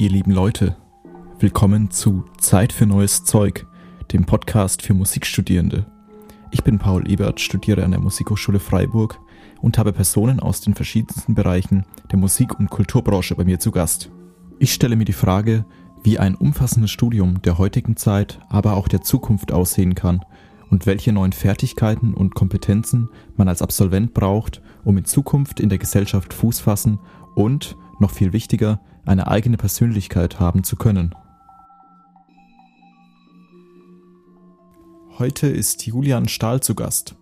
ihr lieben Leute. Willkommen zu Zeit für neues Zeug, dem Podcast für Musikstudierende. Ich bin Paul Ebert, studiere an der Musikhochschule Freiburg und habe Personen aus den verschiedensten Bereichen der Musik- und Kulturbranche bei mir zu Gast. Ich stelle mir die Frage, wie ein umfassendes Studium der heutigen Zeit, aber auch der Zukunft aussehen kann und welche neuen Fertigkeiten und Kompetenzen man als Absolvent braucht, um in Zukunft in der Gesellschaft Fuß fassen und, noch viel wichtiger, eine eigene Persönlichkeit haben zu können. Heute ist Julian Stahl zu Gast.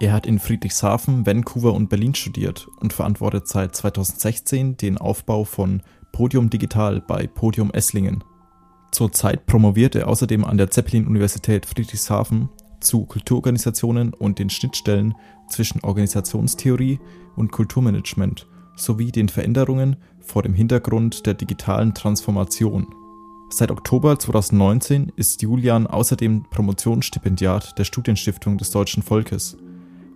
Er hat in Friedrichshafen, Vancouver und Berlin studiert und verantwortet seit 2016 den Aufbau von Podium Digital bei Podium Esslingen. Zurzeit promoviert er außerdem an der Zeppelin-Universität Friedrichshafen zu Kulturorganisationen und den Schnittstellen zwischen Organisationstheorie und Kulturmanagement sowie den Veränderungen vor dem Hintergrund der digitalen Transformation. Seit Oktober 2019 ist Julian außerdem Promotionsstipendiat der Studienstiftung des deutschen Volkes,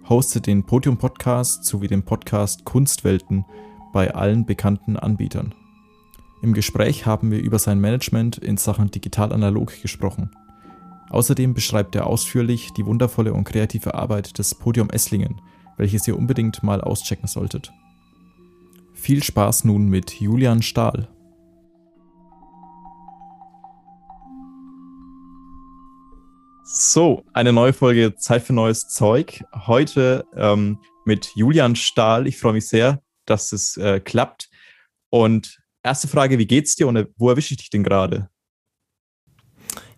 hostet den Podium-Podcast sowie den Podcast Kunstwelten bei allen bekannten Anbietern. Im Gespräch haben wir über sein Management in Sachen digital-analog gesprochen. Außerdem beschreibt er ausführlich die wundervolle und kreative Arbeit des Podium Esslingen, welches ihr unbedingt mal auschecken solltet. Viel Spaß nun mit Julian Stahl. So, eine neue Folge Zeit für neues Zeug. Heute ähm, mit Julian Stahl. Ich freue mich sehr, dass es äh, klappt. Und erste Frage, wie geht's dir und äh, wo erwische ich dich denn gerade?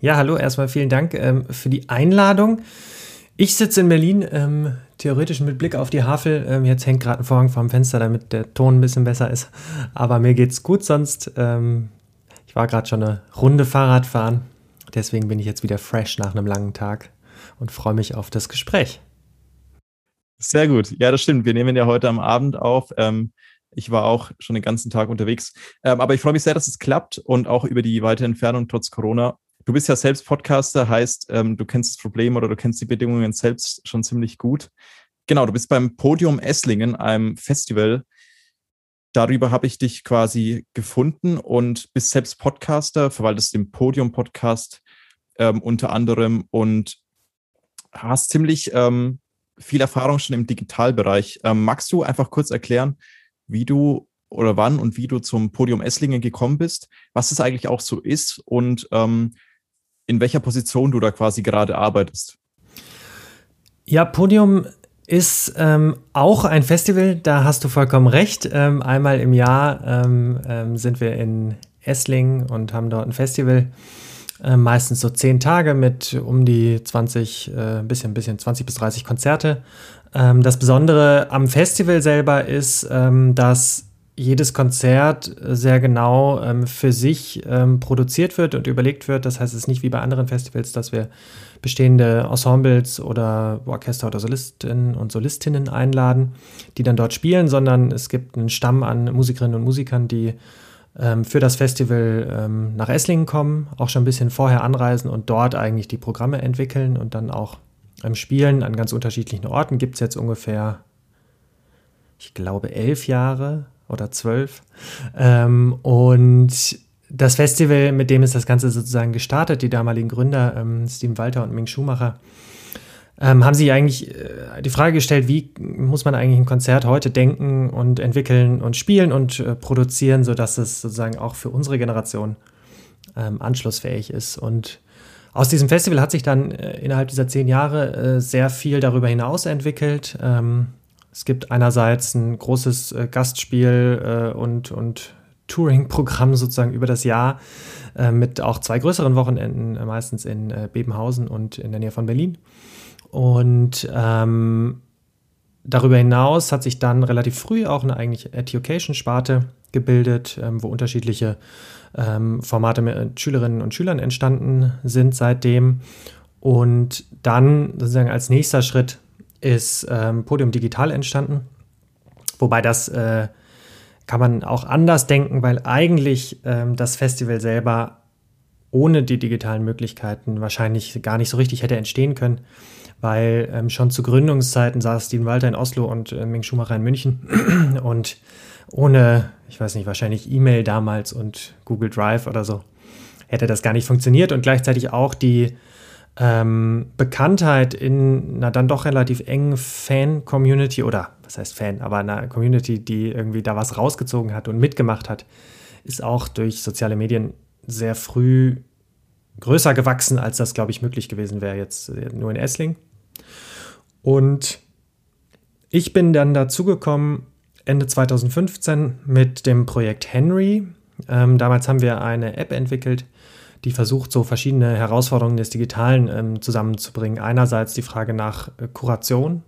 Ja, hallo, erstmal vielen Dank ähm, für die Einladung. Ich sitze in Berlin, ähm, theoretisch mit Blick auf die Havel. Ähm, jetzt hängt gerade ein Vorhang vorm Fenster, damit der Ton ein bisschen besser ist. Aber mir geht's gut sonst. Ähm, ich war gerade schon eine Runde Fahrrad fahren. Deswegen bin ich jetzt wieder fresh nach einem langen Tag und freue mich auf das Gespräch. Sehr gut. Ja, das stimmt. Wir nehmen ja heute am Abend auf. Ähm, ich war auch schon den ganzen Tag unterwegs. Ähm, aber ich freue mich sehr, dass es klappt und auch über die weite Entfernung trotz Corona. Du bist ja selbst Podcaster, heißt, ähm, du kennst das Problem oder du kennst die Bedingungen selbst schon ziemlich gut. Genau, du bist beim Podium Esslingen, einem Festival. Darüber habe ich dich quasi gefunden und bist selbst Podcaster, verwaltest den Podium-Podcast ähm, unter anderem und hast ziemlich ähm, viel Erfahrung schon im Digitalbereich. Ähm, magst du einfach kurz erklären, wie du oder wann und wie du zum Podium Esslingen gekommen bist, was es eigentlich auch so ist und ähm, in welcher Position du da quasi gerade arbeitest? Ja, Podium ist ähm, auch ein Festival, da hast du vollkommen recht. Ähm, einmal im Jahr ähm, ähm sind wir in Esslingen und haben dort ein Festival. Äh, meistens so zehn Tage mit um die 20, äh, bisschen, bisschen 20 bis 30 Konzerte. Ähm, das Besondere am Festival selber ist, ähm, dass jedes Konzert sehr genau ähm, für sich ähm, produziert wird und überlegt wird. Das heißt, es ist nicht wie bei anderen Festivals, dass wir bestehende Ensembles oder Orchester oder Solistinnen und Solistinnen einladen, die dann dort spielen, sondern es gibt einen Stamm an Musikerinnen und Musikern, die ähm, für das Festival ähm, nach Esslingen kommen, auch schon ein bisschen vorher anreisen und dort eigentlich die Programme entwickeln und dann auch ähm, spielen an ganz unterschiedlichen Orten. Gibt es jetzt ungefähr, ich glaube, elf Jahre oder zwölf. Ähm, und das Festival, mit dem ist das Ganze sozusagen gestartet, die damaligen Gründer, ähm, Steven Walter und Ming Schumacher, ähm, haben sich eigentlich äh, die Frage gestellt, wie muss man eigentlich ein Konzert heute denken und entwickeln und spielen und äh, produzieren, sodass es sozusagen auch für unsere Generation ähm, anschlussfähig ist. Und aus diesem Festival hat sich dann äh, innerhalb dieser zehn Jahre äh, sehr viel darüber hinaus entwickelt. Ähm, es gibt einerseits ein großes äh, Gastspiel äh, und, und Touring-Programm sozusagen über das Jahr äh, mit auch zwei größeren Wochenenden, meistens in Bebenhausen und in der Nähe von Berlin. Und ähm, darüber hinaus hat sich dann relativ früh auch eine eigentlich Education-Sparte gebildet, ähm, wo unterschiedliche ähm, Formate mit Schülerinnen und Schülern entstanden sind seitdem. Und dann sozusagen als nächster Schritt ist ähm, Podium Digital entstanden. Wobei das äh, kann man auch anders denken, weil eigentlich ähm, das Festival selber ohne die digitalen Möglichkeiten wahrscheinlich gar nicht so richtig hätte entstehen können, weil ähm, schon zu Gründungszeiten saß Steven Walter in Oslo und äh, Ming Schumacher in München und ohne, ich weiß nicht, wahrscheinlich E-Mail damals und Google Drive oder so, hätte das gar nicht funktioniert und gleichzeitig auch die ähm, Bekanntheit in einer dann doch relativ engen Fan-Community oder was heißt Fan, aber einer Community, die irgendwie da was rausgezogen hat und mitgemacht hat, ist auch durch soziale Medien sehr früh größer gewachsen, als das, glaube ich, möglich gewesen wäre jetzt äh, nur in Essling. Und ich bin dann dazugekommen Ende 2015 mit dem Projekt Henry. Ähm, damals haben wir eine App entwickelt, die versucht, so verschiedene Herausforderungen des Digitalen ähm, zusammenzubringen. Einerseits die Frage nach äh, Kuration.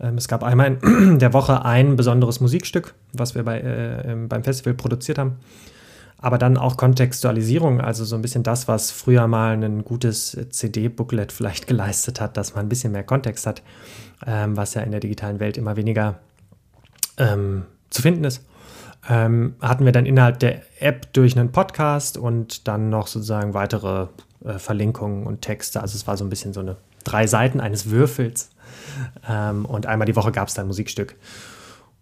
Ähm, es gab einmal in der Woche ein besonderes Musikstück, was wir bei, äh, beim Festival produziert haben aber dann auch Kontextualisierung, also so ein bisschen das, was früher mal ein gutes CD-Booklet vielleicht geleistet hat, dass man ein bisschen mehr Kontext hat, ähm, was ja in der digitalen Welt immer weniger ähm, zu finden ist. Ähm, hatten wir dann innerhalb der App durch einen Podcast und dann noch sozusagen weitere äh, Verlinkungen und Texte. Also es war so ein bisschen so eine drei Seiten eines Würfels. Ähm, und einmal die Woche gab es dann ein Musikstück.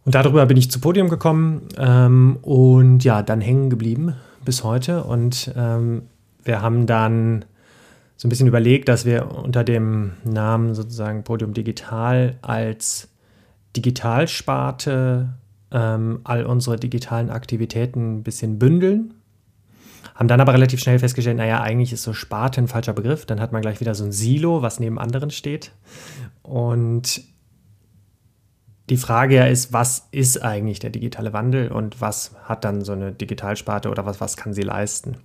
Und darüber bin ich zu Podium gekommen ähm, und ja, dann hängen geblieben bis heute. Und ähm, wir haben dann so ein bisschen überlegt, dass wir unter dem Namen sozusagen Podium Digital als Digitalsparte ähm, all unsere digitalen Aktivitäten ein bisschen bündeln. Haben dann aber relativ schnell festgestellt, naja, eigentlich ist so Sparte ein falscher Begriff. Dann hat man gleich wieder so ein Silo, was neben anderen steht. Und die Frage ja ist, was ist eigentlich der digitale Wandel und was hat dann so eine Digitalsparte oder was, was kann sie leisten?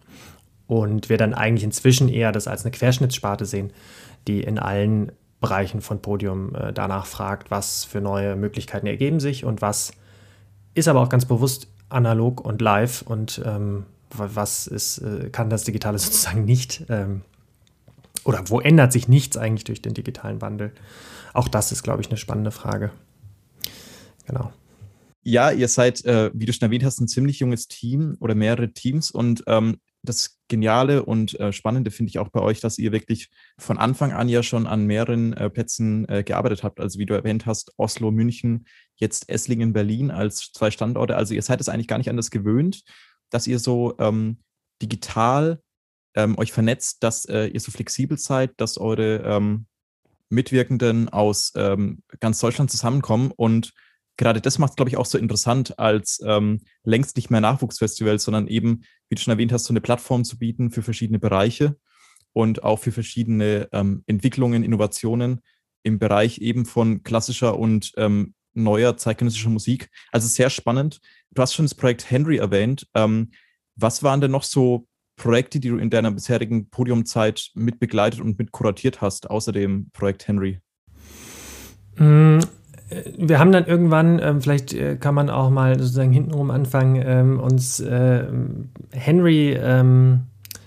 Und wir dann eigentlich inzwischen eher das als eine Querschnittssparte sehen, die in allen Bereichen von Podium äh, danach fragt, was für neue Möglichkeiten ergeben sich und was ist aber auch ganz bewusst analog und live und ähm, was ist, äh, kann das Digitale sozusagen nicht ähm, oder wo ändert sich nichts eigentlich durch den digitalen Wandel? Auch das ist, glaube ich, eine spannende Frage. Genau. Ja, ihr seid, äh, wie du schon erwähnt hast, ein ziemlich junges Team oder mehrere Teams und ähm, das Geniale und äh, Spannende finde ich auch bei euch, dass ihr wirklich von Anfang an ja schon an mehreren äh, Plätzen äh, gearbeitet habt. Also wie du erwähnt hast, Oslo, München, jetzt Esslingen, Berlin als zwei Standorte. Also ihr seid es eigentlich gar nicht anders gewöhnt, dass ihr so ähm, digital ähm, euch vernetzt, dass äh, ihr so flexibel seid, dass eure ähm, Mitwirkenden aus ähm, ganz Deutschland zusammenkommen und gerade das macht es, glaube ich, auch so interessant als ähm, längst nicht mehr Nachwuchsfestival, sondern eben, wie du schon erwähnt hast, so eine Plattform zu bieten für verschiedene Bereiche und auch für verschiedene ähm, Entwicklungen, Innovationen im Bereich eben von klassischer und ähm, neuer zeitgenössischer Musik. Also sehr spannend. Du hast schon das Projekt Henry erwähnt. Ähm, was waren denn noch so Projekte, die du in deiner bisherigen Podiumzeit mit begleitet und mit kuratiert hast, außer dem Projekt Henry? Mm, wir haben dann irgendwann, ähm, vielleicht äh, kann man auch mal sozusagen hintenrum anfangen, ähm, uns äh, Henry, ähm,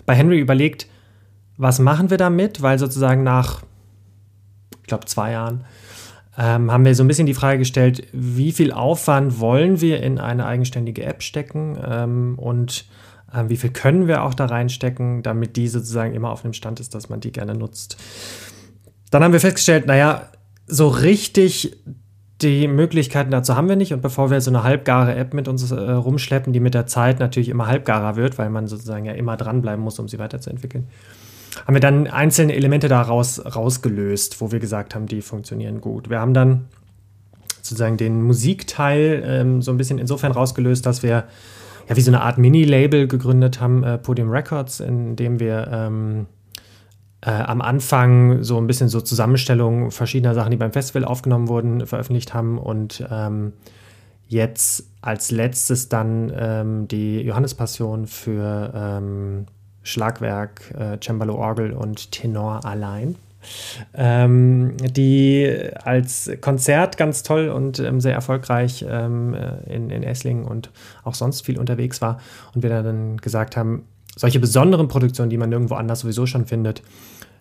bei Henry überlegt, was machen wir damit, weil sozusagen nach, ich glaube, zwei Jahren ähm, haben wir so ein bisschen die Frage gestellt, wie viel Aufwand wollen wir in eine eigenständige App stecken ähm, und äh, wie viel können wir auch da reinstecken, damit die sozusagen immer auf dem Stand ist, dass man die gerne nutzt. Dann haben wir festgestellt, naja, so richtig die Möglichkeiten dazu haben wir nicht. Und bevor wir so eine halbgare App mit uns äh, rumschleppen, die mit der Zeit natürlich immer halbgarer wird, weil man sozusagen ja immer dranbleiben muss, um sie weiterzuentwickeln, haben wir dann einzelne Elemente daraus rausgelöst, wo wir gesagt haben, die funktionieren gut. Wir haben dann sozusagen den Musikteil ähm, so ein bisschen insofern rausgelöst, dass wir ja wie so eine Art Mini-Label gegründet haben, äh, Podium Records, in dem wir ähm, äh, am Anfang so ein bisschen so Zusammenstellungen verschiedener Sachen, die beim Festival aufgenommen wurden, veröffentlicht haben und ähm, jetzt als letztes dann ähm, die Johannespassion für ähm, Schlagwerk, äh, Cembalo Orgel und Tenor allein. Ähm, die als Konzert ganz toll und ähm, sehr erfolgreich ähm, äh, in, in Esslingen und auch sonst viel unterwegs war. Und wir dann gesagt haben, solche besonderen Produktionen, die man nirgendwo anders sowieso schon findet,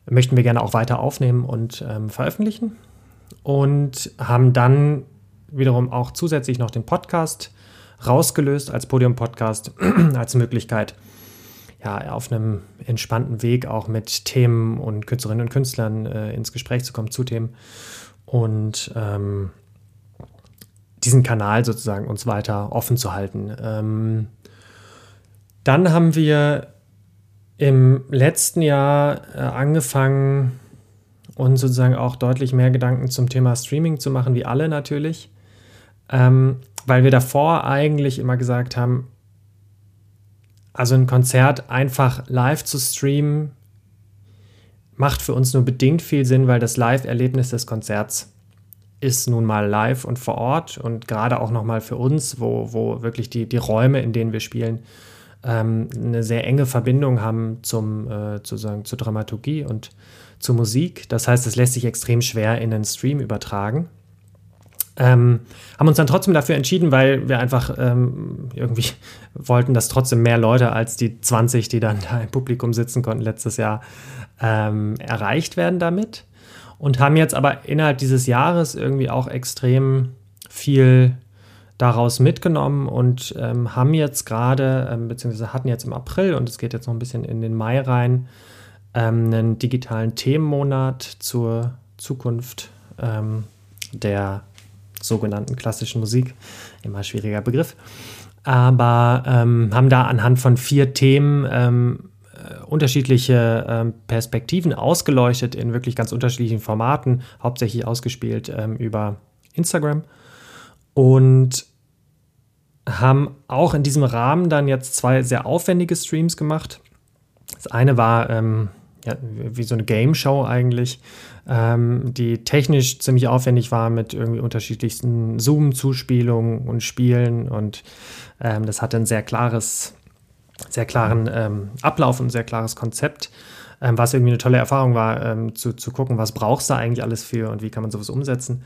möchten wir gerne auch weiter aufnehmen und ähm, veröffentlichen. Und haben dann wiederum auch zusätzlich noch den Podcast rausgelöst als Podium-Podcast, als Möglichkeit, ja, auf einem entspannten Weg auch mit Themen und Künstlerinnen und Künstlern äh, ins Gespräch zu kommen zu Themen. Und ähm, diesen Kanal sozusagen uns weiter offen zu halten. Ähm, dann haben wir im letzten Jahr äh, angefangen, uns sozusagen auch deutlich mehr Gedanken zum Thema Streaming zu machen, wie alle natürlich. Ähm, weil wir davor eigentlich immer gesagt haben, also ein Konzert einfach live zu streamen, macht für uns nur bedingt viel Sinn, weil das Live-Erlebnis des Konzerts ist nun mal live und vor Ort und gerade auch nochmal für uns, wo, wo wirklich die, die Räume, in denen wir spielen, ähm, eine sehr enge Verbindung haben zum, äh, sozusagen zur Dramaturgie und zur Musik. Das heißt, es lässt sich extrem schwer in einen Stream übertragen. Ähm, haben uns dann trotzdem dafür entschieden, weil wir einfach ähm, irgendwie wollten, dass trotzdem mehr Leute als die 20, die dann da im Publikum sitzen konnten letztes Jahr, ähm, erreicht werden damit. Und haben jetzt aber innerhalb dieses Jahres irgendwie auch extrem viel daraus mitgenommen und ähm, haben jetzt gerade, ähm, beziehungsweise hatten jetzt im April und es geht jetzt noch ein bisschen in den Mai rein, ähm, einen digitalen Themenmonat zur Zukunft ähm, der sogenannten klassischen Musik. Immer schwieriger Begriff. Aber ähm, haben da anhand von vier Themen ähm, äh, unterschiedliche Perspektiven ausgeleuchtet in wirklich ganz unterschiedlichen Formaten, hauptsächlich ausgespielt über Instagram. Und haben auch in diesem Rahmen dann jetzt zwei sehr aufwendige Streams gemacht. Das eine war ähm, ja, wie so eine Game Show eigentlich, ähm, die technisch ziemlich aufwendig war mit irgendwie unterschiedlichsten Zoom-Zuspielungen und Spielen und ähm, das hatte ein sehr klares, sehr klaren ähm, Ablauf und ein sehr klares Konzept, ähm, was irgendwie eine tolle Erfahrung war, ähm, zu, zu gucken, was brauchst du eigentlich alles für und wie kann man sowas umsetzen.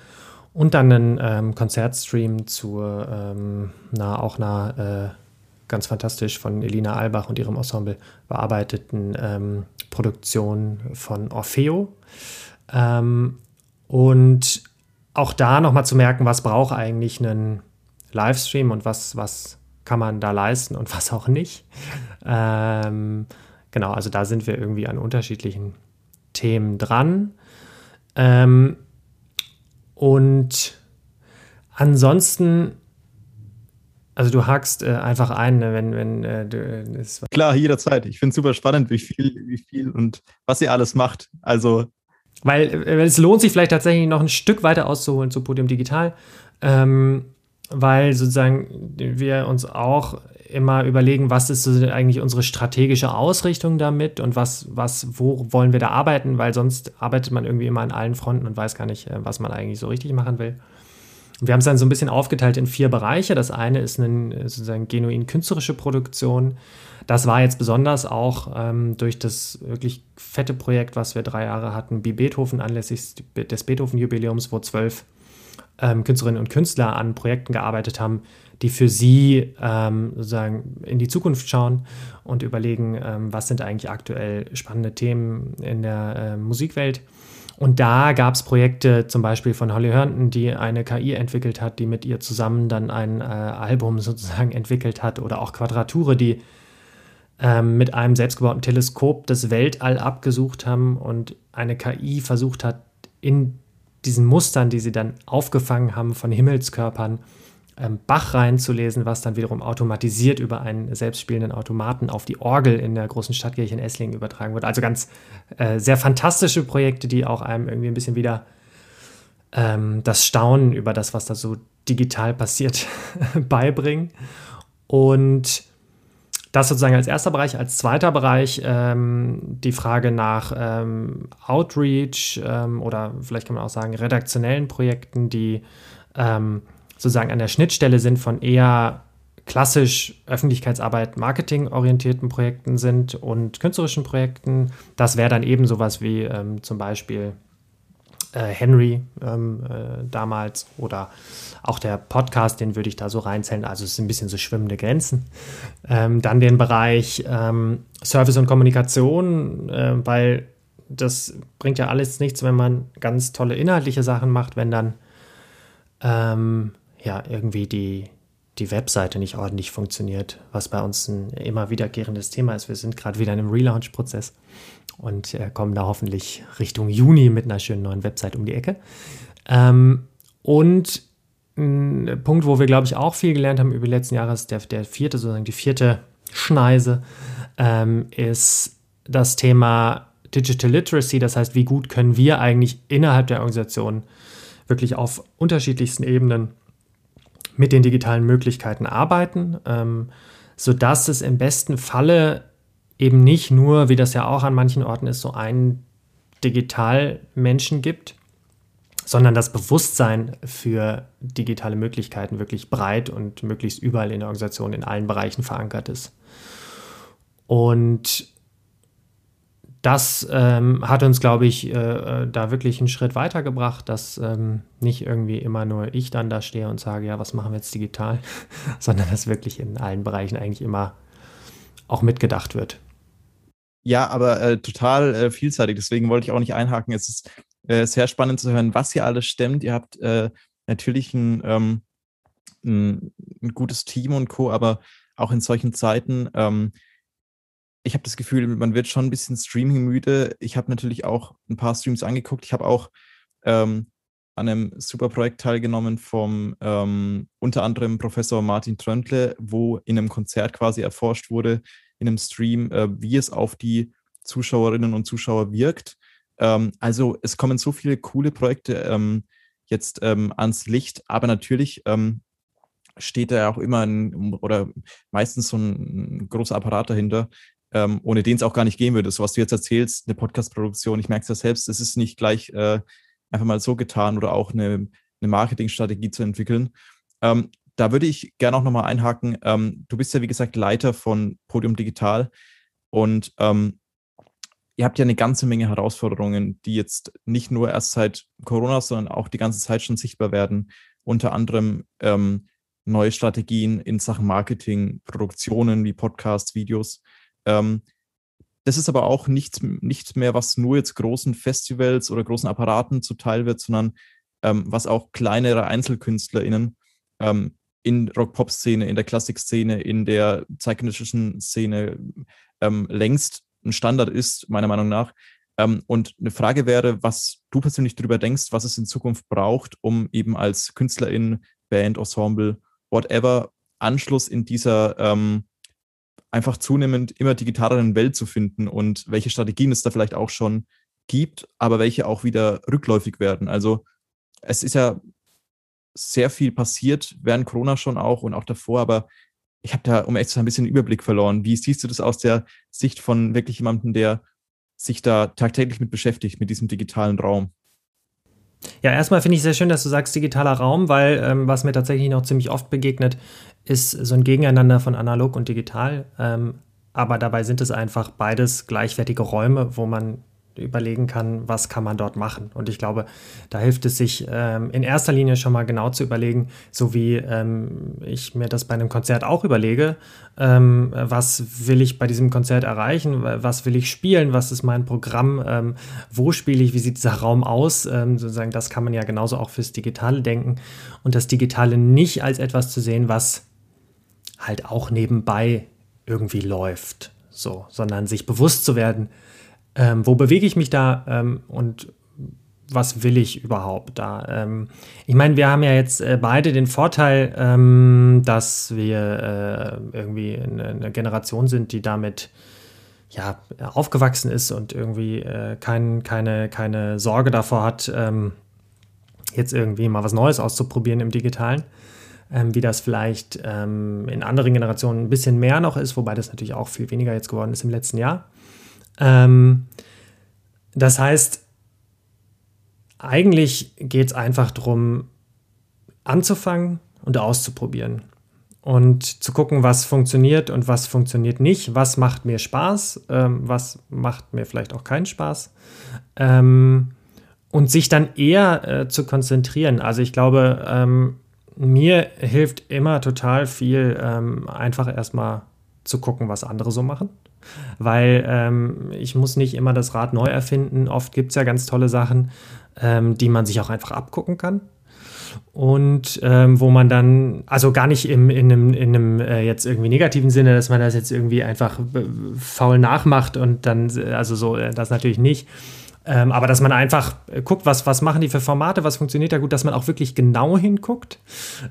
Und dann einen ähm, Konzertstream zu einer, auch einer äh, ganz fantastisch von Elina Albach und ihrem Ensemble bearbeiteten ähm, Produktion von Orfeo. Ähm, und auch da nochmal zu merken, was braucht eigentlich einen Livestream und was, was kann man da leisten und was auch nicht. Ähm, genau, also da sind wir irgendwie an unterschiedlichen Themen dran. Ähm, und ansonsten also du hakst äh, einfach ein, ne, wenn, wenn äh, du äh, Klar, jederzeit. Ich finde es super spannend, wie viel, wie viel und was ihr alles macht. Also. Weil äh, es lohnt sich vielleicht tatsächlich noch ein Stück weiter auszuholen zu Podium Digital, ähm, weil sozusagen wir uns auch immer überlegen, was ist eigentlich unsere strategische Ausrichtung damit und was, was, wo wollen wir da arbeiten, weil sonst arbeitet man irgendwie immer an allen Fronten und weiß gar nicht, äh, was man eigentlich so richtig machen will. Wir haben es dann so ein bisschen aufgeteilt in vier Bereiche. Das eine ist eine sozusagen genuin künstlerische Produktion. Das war jetzt besonders auch ähm, durch das wirklich fette Projekt, was wir drei Jahre hatten, wie Beethoven anlässlich des Beethoven-Jubiläums, wo zwölf ähm, Künstlerinnen und Künstler an Projekten gearbeitet haben, die für sie ähm, sozusagen in die Zukunft schauen und überlegen, ähm, was sind eigentlich aktuell spannende Themen in der äh, Musikwelt. Und da gab es Projekte zum Beispiel von Holly Herndon, die eine KI entwickelt hat, die mit ihr zusammen dann ein äh, Album sozusagen entwickelt hat. Oder auch Quadrature, die ähm, mit einem selbstgebauten Teleskop das Weltall abgesucht haben und eine KI versucht hat, in diesen Mustern, die sie dann aufgefangen haben von Himmelskörpern, ähm, Bach reinzulesen, was dann wiederum automatisiert über einen selbstspielenden Automaten auf die Orgel in der großen Stadtkirche in Esslingen übertragen wird. Also ganz äh, sehr fantastische Projekte, die auch einem irgendwie ein bisschen wieder ähm, das Staunen über das, was da so digital passiert, beibringen. Und das sozusagen als erster Bereich. Als zweiter Bereich ähm, die Frage nach ähm, Outreach ähm, oder vielleicht kann man auch sagen redaktionellen Projekten, die ähm, sozusagen an der Schnittstelle sind von eher klassisch Öffentlichkeitsarbeit, Marketing orientierten Projekten sind und künstlerischen Projekten. Das wäre dann eben sowas wie ähm, zum Beispiel äh, Henry ähm, äh, damals oder auch der Podcast, den würde ich da so reinzählen. Also es sind ein bisschen so schwimmende Grenzen. Ähm, dann den Bereich ähm, Service und Kommunikation, äh, weil das bringt ja alles nichts, wenn man ganz tolle inhaltliche Sachen macht, wenn dann ähm, ja irgendwie die, die Webseite nicht ordentlich funktioniert, was bei uns ein immer wiederkehrendes Thema ist. Wir sind gerade wieder in einem Relaunch-Prozess und äh, kommen da hoffentlich Richtung Juni mit einer schönen neuen Website um die Ecke. Ähm, und ein Punkt, wo wir, glaube ich, auch viel gelernt haben über die letzten Jahre, ist der, der vierte, sozusagen die vierte Schneise, ähm, ist das Thema Digital Literacy. Das heißt, wie gut können wir eigentlich innerhalb der Organisation wirklich auf unterschiedlichsten Ebenen mit den digitalen Möglichkeiten arbeiten, ähm, sodass es im besten Falle eben nicht nur, wie das ja auch an manchen Orten ist, so einen Digitalmenschen gibt, sondern das Bewusstsein für digitale Möglichkeiten wirklich breit und möglichst überall in der Organisation in allen Bereichen verankert ist. Und das ähm, hat uns, glaube ich, äh, äh, da wirklich einen Schritt weitergebracht, dass ähm, nicht irgendwie immer nur ich dann da stehe und sage, ja, was machen wir jetzt digital, sondern dass wirklich in allen Bereichen eigentlich immer auch mitgedacht wird. Ja, aber äh, total äh, vielseitig. Deswegen wollte ich auch nicht einhaken. Es ist äh, sehr spannend zu hören, was ihr alles stemmt. Ihr habt äh, natürlich ein, ähm, ein, ein, gutes Team und Co., aber auch in solchen Zeiten, ähm, ich habe das Gefühl, man wird schon ein bisschen Streaming müde. Ich habe natürlich auch ein paar Streams angeguckt. Ich habe auch ähm, an einem super Projekt teilgenommen vom ähm, unter anderem Professor Martin Tröntle, wo in einem Konzert quasi erforscht wurde, in einem Stream, äh, wie es auf die Zuschauerinnen und Zuschauer wirkt. Ähm, also es kommen so viele coole Projekte ähm, jetzt ähm, ans Licht, aber natürlich ähm, steht da auch immer ein, oder meistens so ein großer Apparat dahinter, ähm, ohne den es auch gar nicht gehen würde. So was du jetzt erzählst, eine Podcast-Produktion, ich merke es ja selbst, es ist nicht gleich äh, einfach mal so getan oder auch eine, eine Marketingstrategie zu entwickeln. Ähm, da würde ich gerne auch nochmal einhaken. Ähm, du bist ja, wie gesagt, Leiter von Podium Digital und ähm, ihr habt ja eine ganze Menge Herausforderungen, die jetzt nicht nur erst seit Corona, sondern auch die ganze Zeit schon sichtbar werden. Unter anderem ähm, neue Strategien in Sachen Marketing, Produktionen wie Podcasts, Videos. Ähm, das ist aber auch nichts, nichts mehr, was nur jetzt großen Festivals oder großen Apparaten zuteil wird, sondern ähm, was auch kleinere EinzelkünstlerInnen ähm, in Rock-Pop-Szene, in der Klassik-Szene, in der zeitgenössischen Szene ähm, längst ein Standard ist, meiner Meinung nach. Ähm, und eine Frage wäre, was du persönlich darüber denkst, was es in Zukunft braucht, um eben als Künstlerin, Band, Ensemble, whatever, Anschluss in dieser ähm, einfach zunehmend immer digitaleren Welt zu finden und welche Strategien es da vielleicht auch schon gibt, aber welche auch wieder rückläufig werden. Also es ist ja sehr viel passiert, während Corona schon auch und auch davor, aber ich habe da, um echt zu sein, ein bisschen Überblick verloren. Wie siehst du das aus der Sicht von wirklich jemandem, der sich da tagtäglich mit beschäftigt, mit diesem digitalen Raum? Ja, erstmal finde ich sehr schön, dass du sagst digitaler Raum, weil ähm, was mir tatsächlich noch ziemlich oft begegnet, ist so ein Gegeneinander von analog und digital. Ähm, aber dabei sind es einfach beides gleichwertige Räume, wo man überlegen kann, was kann man dort machen. Und ich glaube, da hilft es sich ähm, in erster Linie schon mal genau zu überlegen, so wie ähm, ich mir das bei einem Konzert auch überlege, ähm, was will ich bei diesem Konzert erreichen, was will ich spielen, was ist mein Programm, ähm, wo spiele ich, wie sieht dieser Raum aus, ähm, sozusagen, das kann man ja genauso auch fürs Digitale denken und das Digitale nicht als etwas zu sehen, was halt auch nebenbei irgendwie läuft, so, sondern sich bewusst zu werden, ähm, wo bewege ich mich da ähm, und was will ich überhaupt da? Ähm, ich meine, wir haben ja jetzt äh, beide den Vorteil, ähm, dass wir äh, irgendwie eine, eine, Generation sind, die damit ja, aufgewachsen ist und irgendwie äh, kein, keine, keine Sorge davor hat, ähm, jetzt irgendwie mal was Neues auszuprobieren im Digitalen. Ähm, wie das vielleicht ähm, in anderen Generationen ein bisschen mehr noch ist, wobei das natürlich auch viel weniger jetzt geworden ist im letzten Jahr. Ähm, das heißt, eigentlich geht es einfach darum, anzufangen und auszuprobieren und zu gucken, was funktioniert und was funktioniert nicht, was macht mir Spaß, ähm, was macht mir vielleicht auch keinen Spaß ähm, und sich dann eher äh, zu konzentrieren. Also ich glaube, ähm, mir hilft immer total viel, ähm, einfach erstmal zu gucken, was andere so machen weil ähm, ich muss nicht immer das Rad neu erfinden. Oft gibt es ja ganz tolle Sachen, ähm, die man sich auch einfach abgucken kann. Und ähm, wo man dann, also gar nicht im, in einem, in einem äh, jetzt irgendwie negativen Sinne, dass man das jetzt irgendwie einfach faul nachmacht und dann, also so, äh, das natürlich nicht. Ähm, aber dass man einfach äh, guckt, was, was machen die für Formate, was funktioniert da gut, dass man auch wirklich genau hinguckt,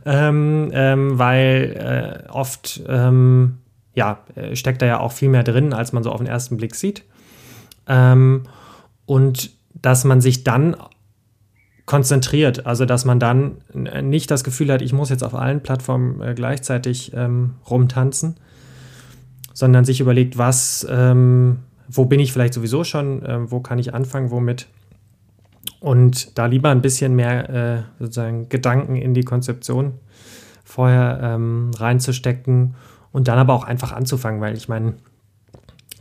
ähm, ähm, weil äh, oft ähm, ja, äh, steckt da ja auch viel mehr drin, als man so auf den ersten Blick sieht. Ähm, und dass man sich dann konzentriert, also dass man dann nicht das Gefühl hat, ich muss jetzt auf allen Plattformen äh, gleichzeitig ähm, rumtanzen, sondern sich überlegt, was, ähm, wo bin ich vielleicht sowieso schon, äh, wo kann ich anfangen, womit. Und da lieber ein bisschen mehr äh, sozusagen Gedanken in die Konzeption vorher ähm, reinzustecken und dann aber auch einfach anzufangen, weil ich meine,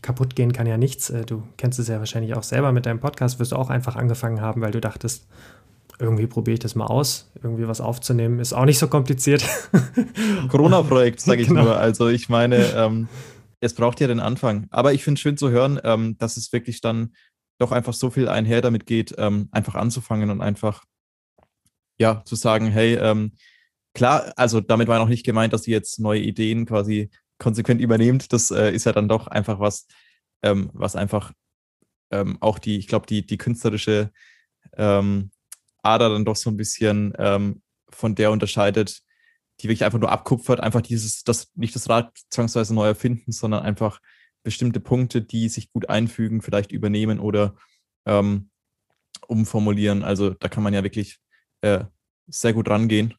kaputt gehen kann ja nichts. Äh, du kennst es ja wahrscheinlich auch selber mit deinem Podcast, wirst du auch einfach angefangen haben, weil du dachtest, irgendwie probiere ich das mal aus. Irgendwie was aufzunehmen ist auch nicht so kompliziert. Corona-Projekt, sage ich genau. nur. Also ich meine, ähm, es braucht ja den Anfang. Aber ich finde es schön zu hören, ähm, dass es wirklich dann doch einfach so viel einher damit geht, ähm, einfach anzufangen und einfach ja zu sagen, hey, ähm, klar, also damit war noch nicht gemeint, dass ihr jetzt neue Ideen quasi konsequent übernehmt. Das äh, ist ja dann doch einfach was, ähm, was einfach ähm, auch die, ich glaube, die, die künstlerische ähm, Ader dann doch so ein bisschen ähm, von der unterscheidet, die wirklich einfach nur abkupfert, einfach dieses, das, nicht das Rad zwangsweise neu erfinden, sondern einfach bestimmte Punkte, die sich gut einfügen, vielleicht übernehmen oder ähm, umformulieren. Also da kann man ja wirklich äh, sehr gut rangehen.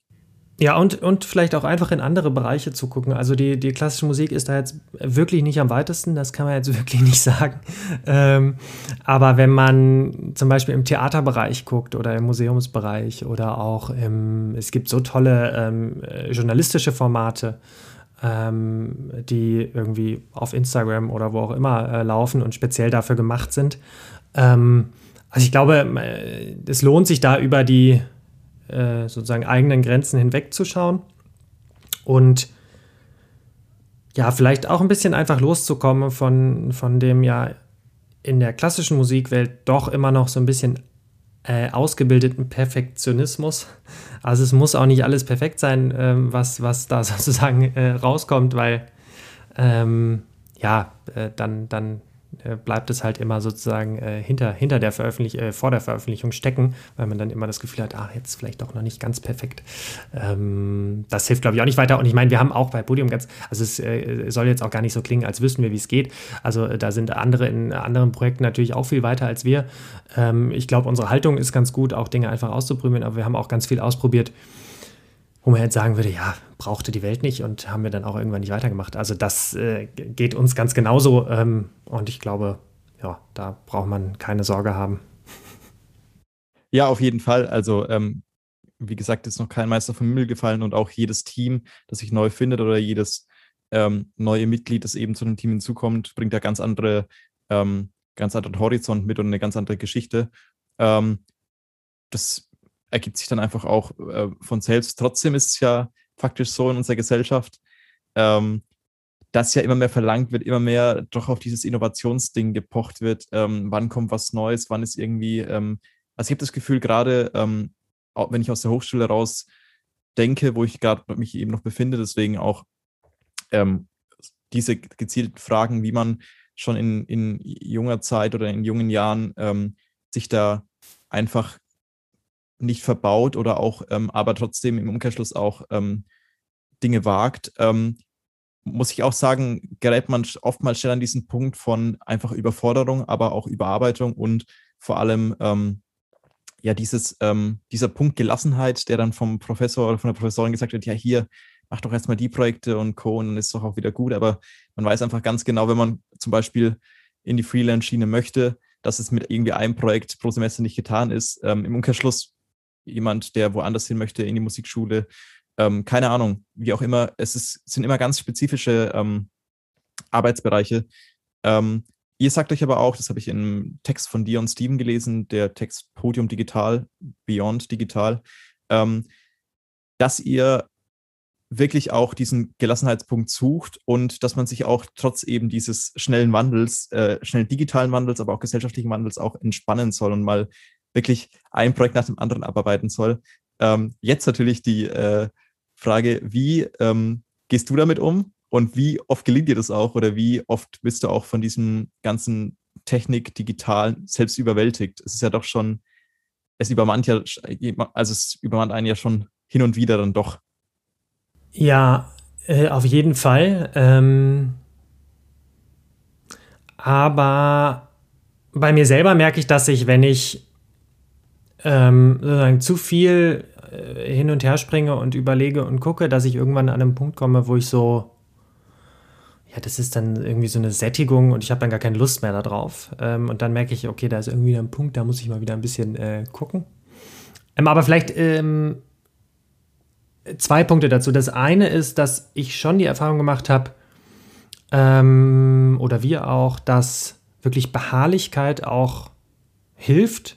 Ja, und, und vielleicht auch einfach in andere Bereiche zu gucken. Also die, die klassische Musik ist da jetzt wirklich nicht am weitesten, das kann man jetzt wirklich nicht sagen. Ähm, aber wenn man zum Beispiel im Theaterbereich guckt oder im Museumsbereich oder auch im, es gibt so tolle ähm, journalistische Formate, ähm, die irgendwie auf Instagram oder wo auch immer äh, laufen und speziell dafür gemacht sind. Ähm, also ich glaube, äh, es lohnt sich da über die äh, sozusagen eigenen Grenzen hinwegzuschauen und ja, vielleicht auch ein bisschen einfach loszukommen von, von dem ja in der klassischen Musikwelt doch immer noch so ein bisschen äh, ausgebildeten Perfektionismus. Also es muss auch nicht alles perfekt sein, ähm, was, was da sozusagen äh, rauskommt, weil ähm, ja, äh, dann, dann äh, bleibt es halt immer sozusagen äh, hinter, hinter der Veröffentlichung, äh, vor der Veröffentlichung stecken, weil man dann immer das Gefühl hat, ah, jetzt vielleicht doch noch nicht ganz perfekt. Ähm, das hilft, glaube ich, auch nicht weiter. Und ich meine, wir haben auch bei Podium ganz, also es äh, soll jetzt auch gar nicht so klingen, als wüssten wir, wie es geht. Also äh, da sind andere in anderen Projekten natürlich auch viel weiter als wir. Ähm, ich glaube, unsere Haltung ist ganz gut, auch Dinge einfach auszuprobieren, aber wir haben auch ganz viel ausprobiert wo man jetzt sagen würde, ja, brauchte die Welt nicht und haben wir dann auch irgendwann nicht weitergemacht. Also das äh, geht uns ganz genauso ähm, und ich glaube, ja, da braucht man keine Sorge haben. Ja, auf jeden Fall. Also ähm, wie gesagt, ist noch kein Meister vom Himmel gefallen und auch jedes Team, das sich neu findet oder jedes ähm, neue Mitglied, das eben zu einem Team hinzukommt, bringt ja ganz andere, ähm, ganz anderen Horizont mit und eine ganz andere Geschichte. Ähm, das ergibt sich dann einfach auch äh, von selbst. Trotzdem ist es ja faktisch so in unserer Gesellschaft, ähm, dass ja immer mehr verlangt wird, immer mehr doch auf dieses Innovationsding gepocht wird. Ähm, wann kommt was Neues, wann ist irgendwie, ähm, also ich habe das Gefühl, gerade ähm, wenn ich aus der Hochschule raus denke, wo ich gerade mich eben noch befinde, deswegen auch ähm, diese gezielten Fragen, wie man schon in, in junger Zeit oder in jungen Jahren ähm, sich da einfach nicht verbaut oder auch, ähm, aber trotzdem im Umkehrschluss auch ähm, Dinge wagt, ähm, muss ich auch sagen, gerät man oftmals schnell an diesen Punkt von einfach Überforderung, aber auch Überarbeitung und vor allem ähm, ja dieses, ähm, dieser Punkt Gelassenheit, der dann vom Professor oder von der Professorin gesagt wird, ja hier, mach doch erstmal die Projekte und Co. und dann ist doch auch wieder gut, aber man weiß einfach ganz genau, wenn man zum Beispiel in die Freelance-Schiene möchte, dass es mit irgendwie einem Projekt pro Semester nicht getan ist. Ähm, Im Umkehrschluss jemand, der woanders hin möchte, in die Musikschule. Ähm, keine Ahnung, wie auch immer. Es ist, sind immer ganz spezifische ähm, Arbeitsbereiche. Ähm, ihr sagt euch aber auch, das habe ich im Text von Dion Steven gelesen, der Text Podium Digital, Beyond Digital, ähm, dass ihr wirklich auch diesen Gelassenheitspunkt sucht und dass man sich auch trotz eben dieses schnellen Wandels, äh, schnellen digitalen Wandels, aber auch gesellschaftlichen Wandels auch entspannen soll und mal wirklich ein Projekt nach dem anderen abarbeiten soll. Ähm, jetzt natürlich die äh, Frage, wie ähm, gehst du damit um und wie oft gelingt dir das auch oder wie oft bist du auch von diesem ganzen Technik digital selbst überwältigt. Es ist ja doch schon, es übermannt ja, also es übermannt einen ja schon hin und wieder dann doch. Ja, äh, auf jeden Fall. Ähm, aber bei mir selber merke ich, dass ich, wenn ich ähm, sozusagen zu viel äh, hin und her springe und überlege und gucke, dass ich irgendwann an einen Punkt komme, wo ich so, ja, das ist dann irgendwie so eine Sättigung und ich habe dann gar keine Lust mehr darauf. Ähm, und dann merke ich, okay, da ist irgendwie ein Punkt, da muss ich mal wieder ein bisschen äh, gucken. Ähm, aber vielleicht ähm, zwei Punkte dazu. Das eine ist, dass ich schon die Erfahrung gemacht habe, ähm, oder wir auch, dass wirklich Beharrlichkeit auch hilft.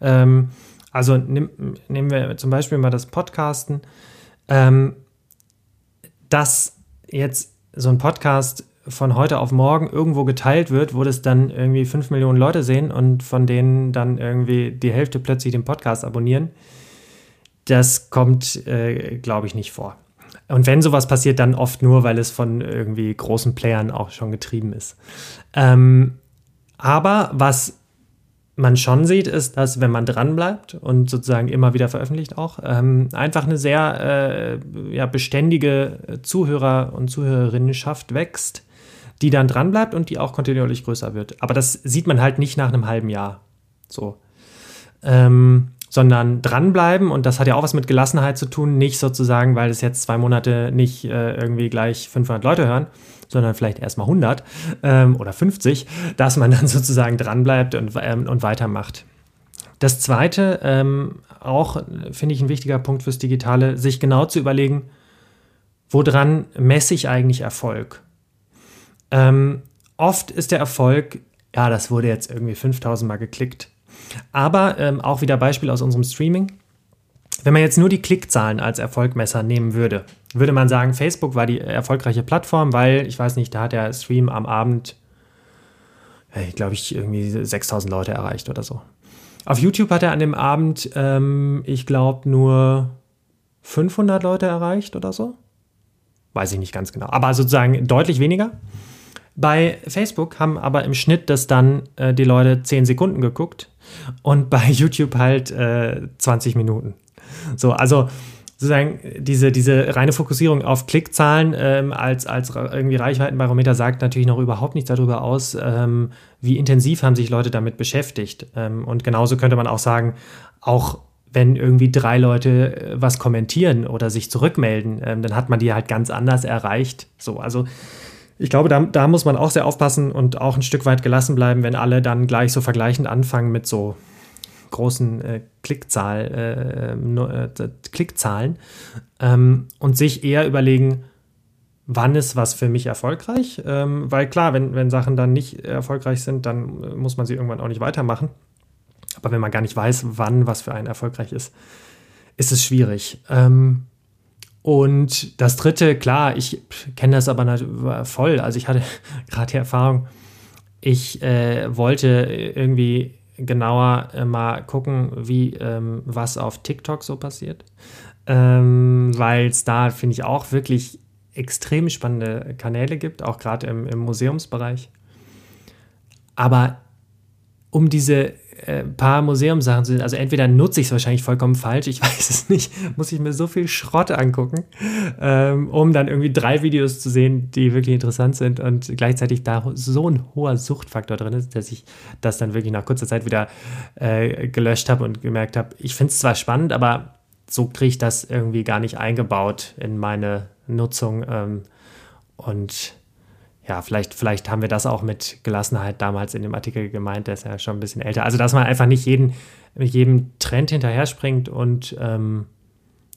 Ähm, also nimm, nehmen wir zum Beispiel mal das Podcasten, ähm, dass jetzt so ein Podcast von heute auf morgen irgendwo geteilt wird, wo das dann irgendwie fünf Millionen Leute sehen und von denen dann irgendwie die Hälfte plötzlich den Podcast abonnieren, das kommt, äh, glaube ich, nicht vor. Und wenn sowas passiert, dann oft nur, weil es von irgendwie großen Playern auch schon getrieben ist. Ähm, aber was man schon sieht, ist, dass wenn man dranbleibt und sozusagen immer wieder veröffentlicht auch, ähm, einfach eine sehr äh, ja, beständige Zuhörer- und Zuhörerinnenschaft wächst, die dann dranbleibt und die auch kontinuierlich größer wird. Aber das sieht man halt nicht nach einem halben Jahr. So. Ähm, sondern dranbleiben und das hat ja auch was mit Gelassenheit zu tun, nicht sozusagen, weil es jetzt zwei Monate nicht äh, irgendwie gleich 500 Leute hören, sondern vielleicht erstmal 100 ähm, oder 50, dass man dann sozusagen dranbleibt und, ähm, und weitermacht. Das zweite, ähm, auch finde ich ein wichtiger Punkt fürs Digitale, sich genau zu überlegen, woran messe ich eigentlich Erfolg? Ähm, oft ist der Erfolg, ja, das wurde jetzt irgendwie 5000 Mal geklickt aber ähm, auch wieder Beispiel aus unserem Streaming. Wenn man jetzt nur die Klickzahlen als Erfolgmesser nehmen würde, würde man sagen, Facebook war die erfolgreiche Plattform, weil, ich weiß nicht, da hat der Stream am Abend, ich glaube ich, irgendwie 6000 Leute erreicht oder so. Auf YouTube hat er an dem Abend, ähm, ich glaube, nur 500 Leute erreicht oder so. Weiß ich nicht ganz genau. Aber sozusagen deutlich weniger. Bei Facebook haben aber im Schnitt das dann äh, die Leute 10 Sekunden geguckt und bei YouTube halt äh, 20 Minuten. So, also sozusagen diese, diese reine Fokussierung auf Klickzahlen ähm, als, als irgendwie Reichweitenbarometer sagt natürlich noch überhaupt nichts darüber aus, ähm, wie intensiv haben sich Leute damit beschäftigt. Ähm, und genauso könnte man auch sagen, auch wenn irgendwie drei Leute äh, was kommentieren oder sich zurückmelden, ähm, dann hat man die halt ganz anders erreicht. So, also ich glaube, da, da muss man auch sehr aufpassen und auch ein Stück weit gelassen bleiben, wenn alle dann gleich so vergleichend anfangen mit so großen äh, Klickzahl, äh, äh, Klickzahlen ähm, und sich eher überlegen, wann ist was für mich erfolgreich? Ähm, weil klar, wenn, wenn Sachen dann nicht erfolgreich sind, dann äh, muss man sie irgendwann auch nicht weitermachen. Aber wenn man gar nicht weiß, wann was für einen erfolgreich ist, ist es schwierig. Ähm, und das dritte, klar, ich kenne das aber voll. Also ich hatte gerade die Erfahrung, ich äh, wollte irgendwie genauer äh, mal gucken, wie ähm, was auf TikTok so passiert. Ähm, Weil es da, finde ich, auch wirklich extrem spannende Kanäle gibt, auch gerade im, im Museumsbereich. Aber um diese äh, paar Museumsachen sind. Also entweder nutze ich es wahrscheinlich vollkommen falsch, ich weiß es nicht, muss ich mir so viel Schrott angucken, ähm, um dann irgendwie drei Videos zu sehen, die wirklich interessant sind und gleichzeitig da so ein hoher Suchtfaktor drin ist, dass ich das dann wirklich nach kurzer Zeit wieder äh, gelöscht habe und gemerkt habe, ich finde es zwar spannend, aber so kriege ich das irgendwie gar nicht eingebaut in meine Nutzung ähm, und ja, vielleicht, vielleicht haben wir das auch mit Gelassenheit damals in dem Artikel gemeint, der ist ja schon ein bisschen älter. Also, dass man einfach nicht jeden, jedem Trend hinterher springt und ähm,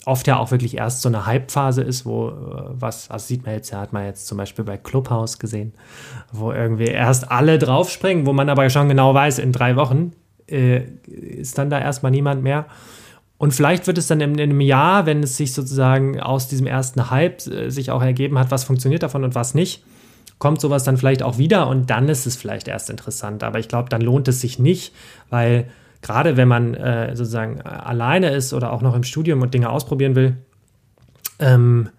oft ja auch wirklich erst so eine Hype-Phase ist, wo äh, was, also sieht man jetzt, hat man jetzt zum Beispiel bei Clubhouse gesehen, wo irgendwie erst alle draufspringen, wo man aber schon genau weiß, in drei Wochen äh, ist dann da erstmal niemand mehr. Und vielleicht wird es dann in, in, einem Jahr, wenn es sich sozusagen aus diesem ersten Hype äh, sich auch ergeben hat, was funktioniert davon und was nicht, kommt sowas dann vielleicht auch wieder und dann ist es vielleicht erst interessant. Aber ich glaube, dann lohnt es sich nicht, weil gerade wenn man äh, sozusagen alleine ist oder auch noch im Studium und Dinge ausprobieren will, ähm,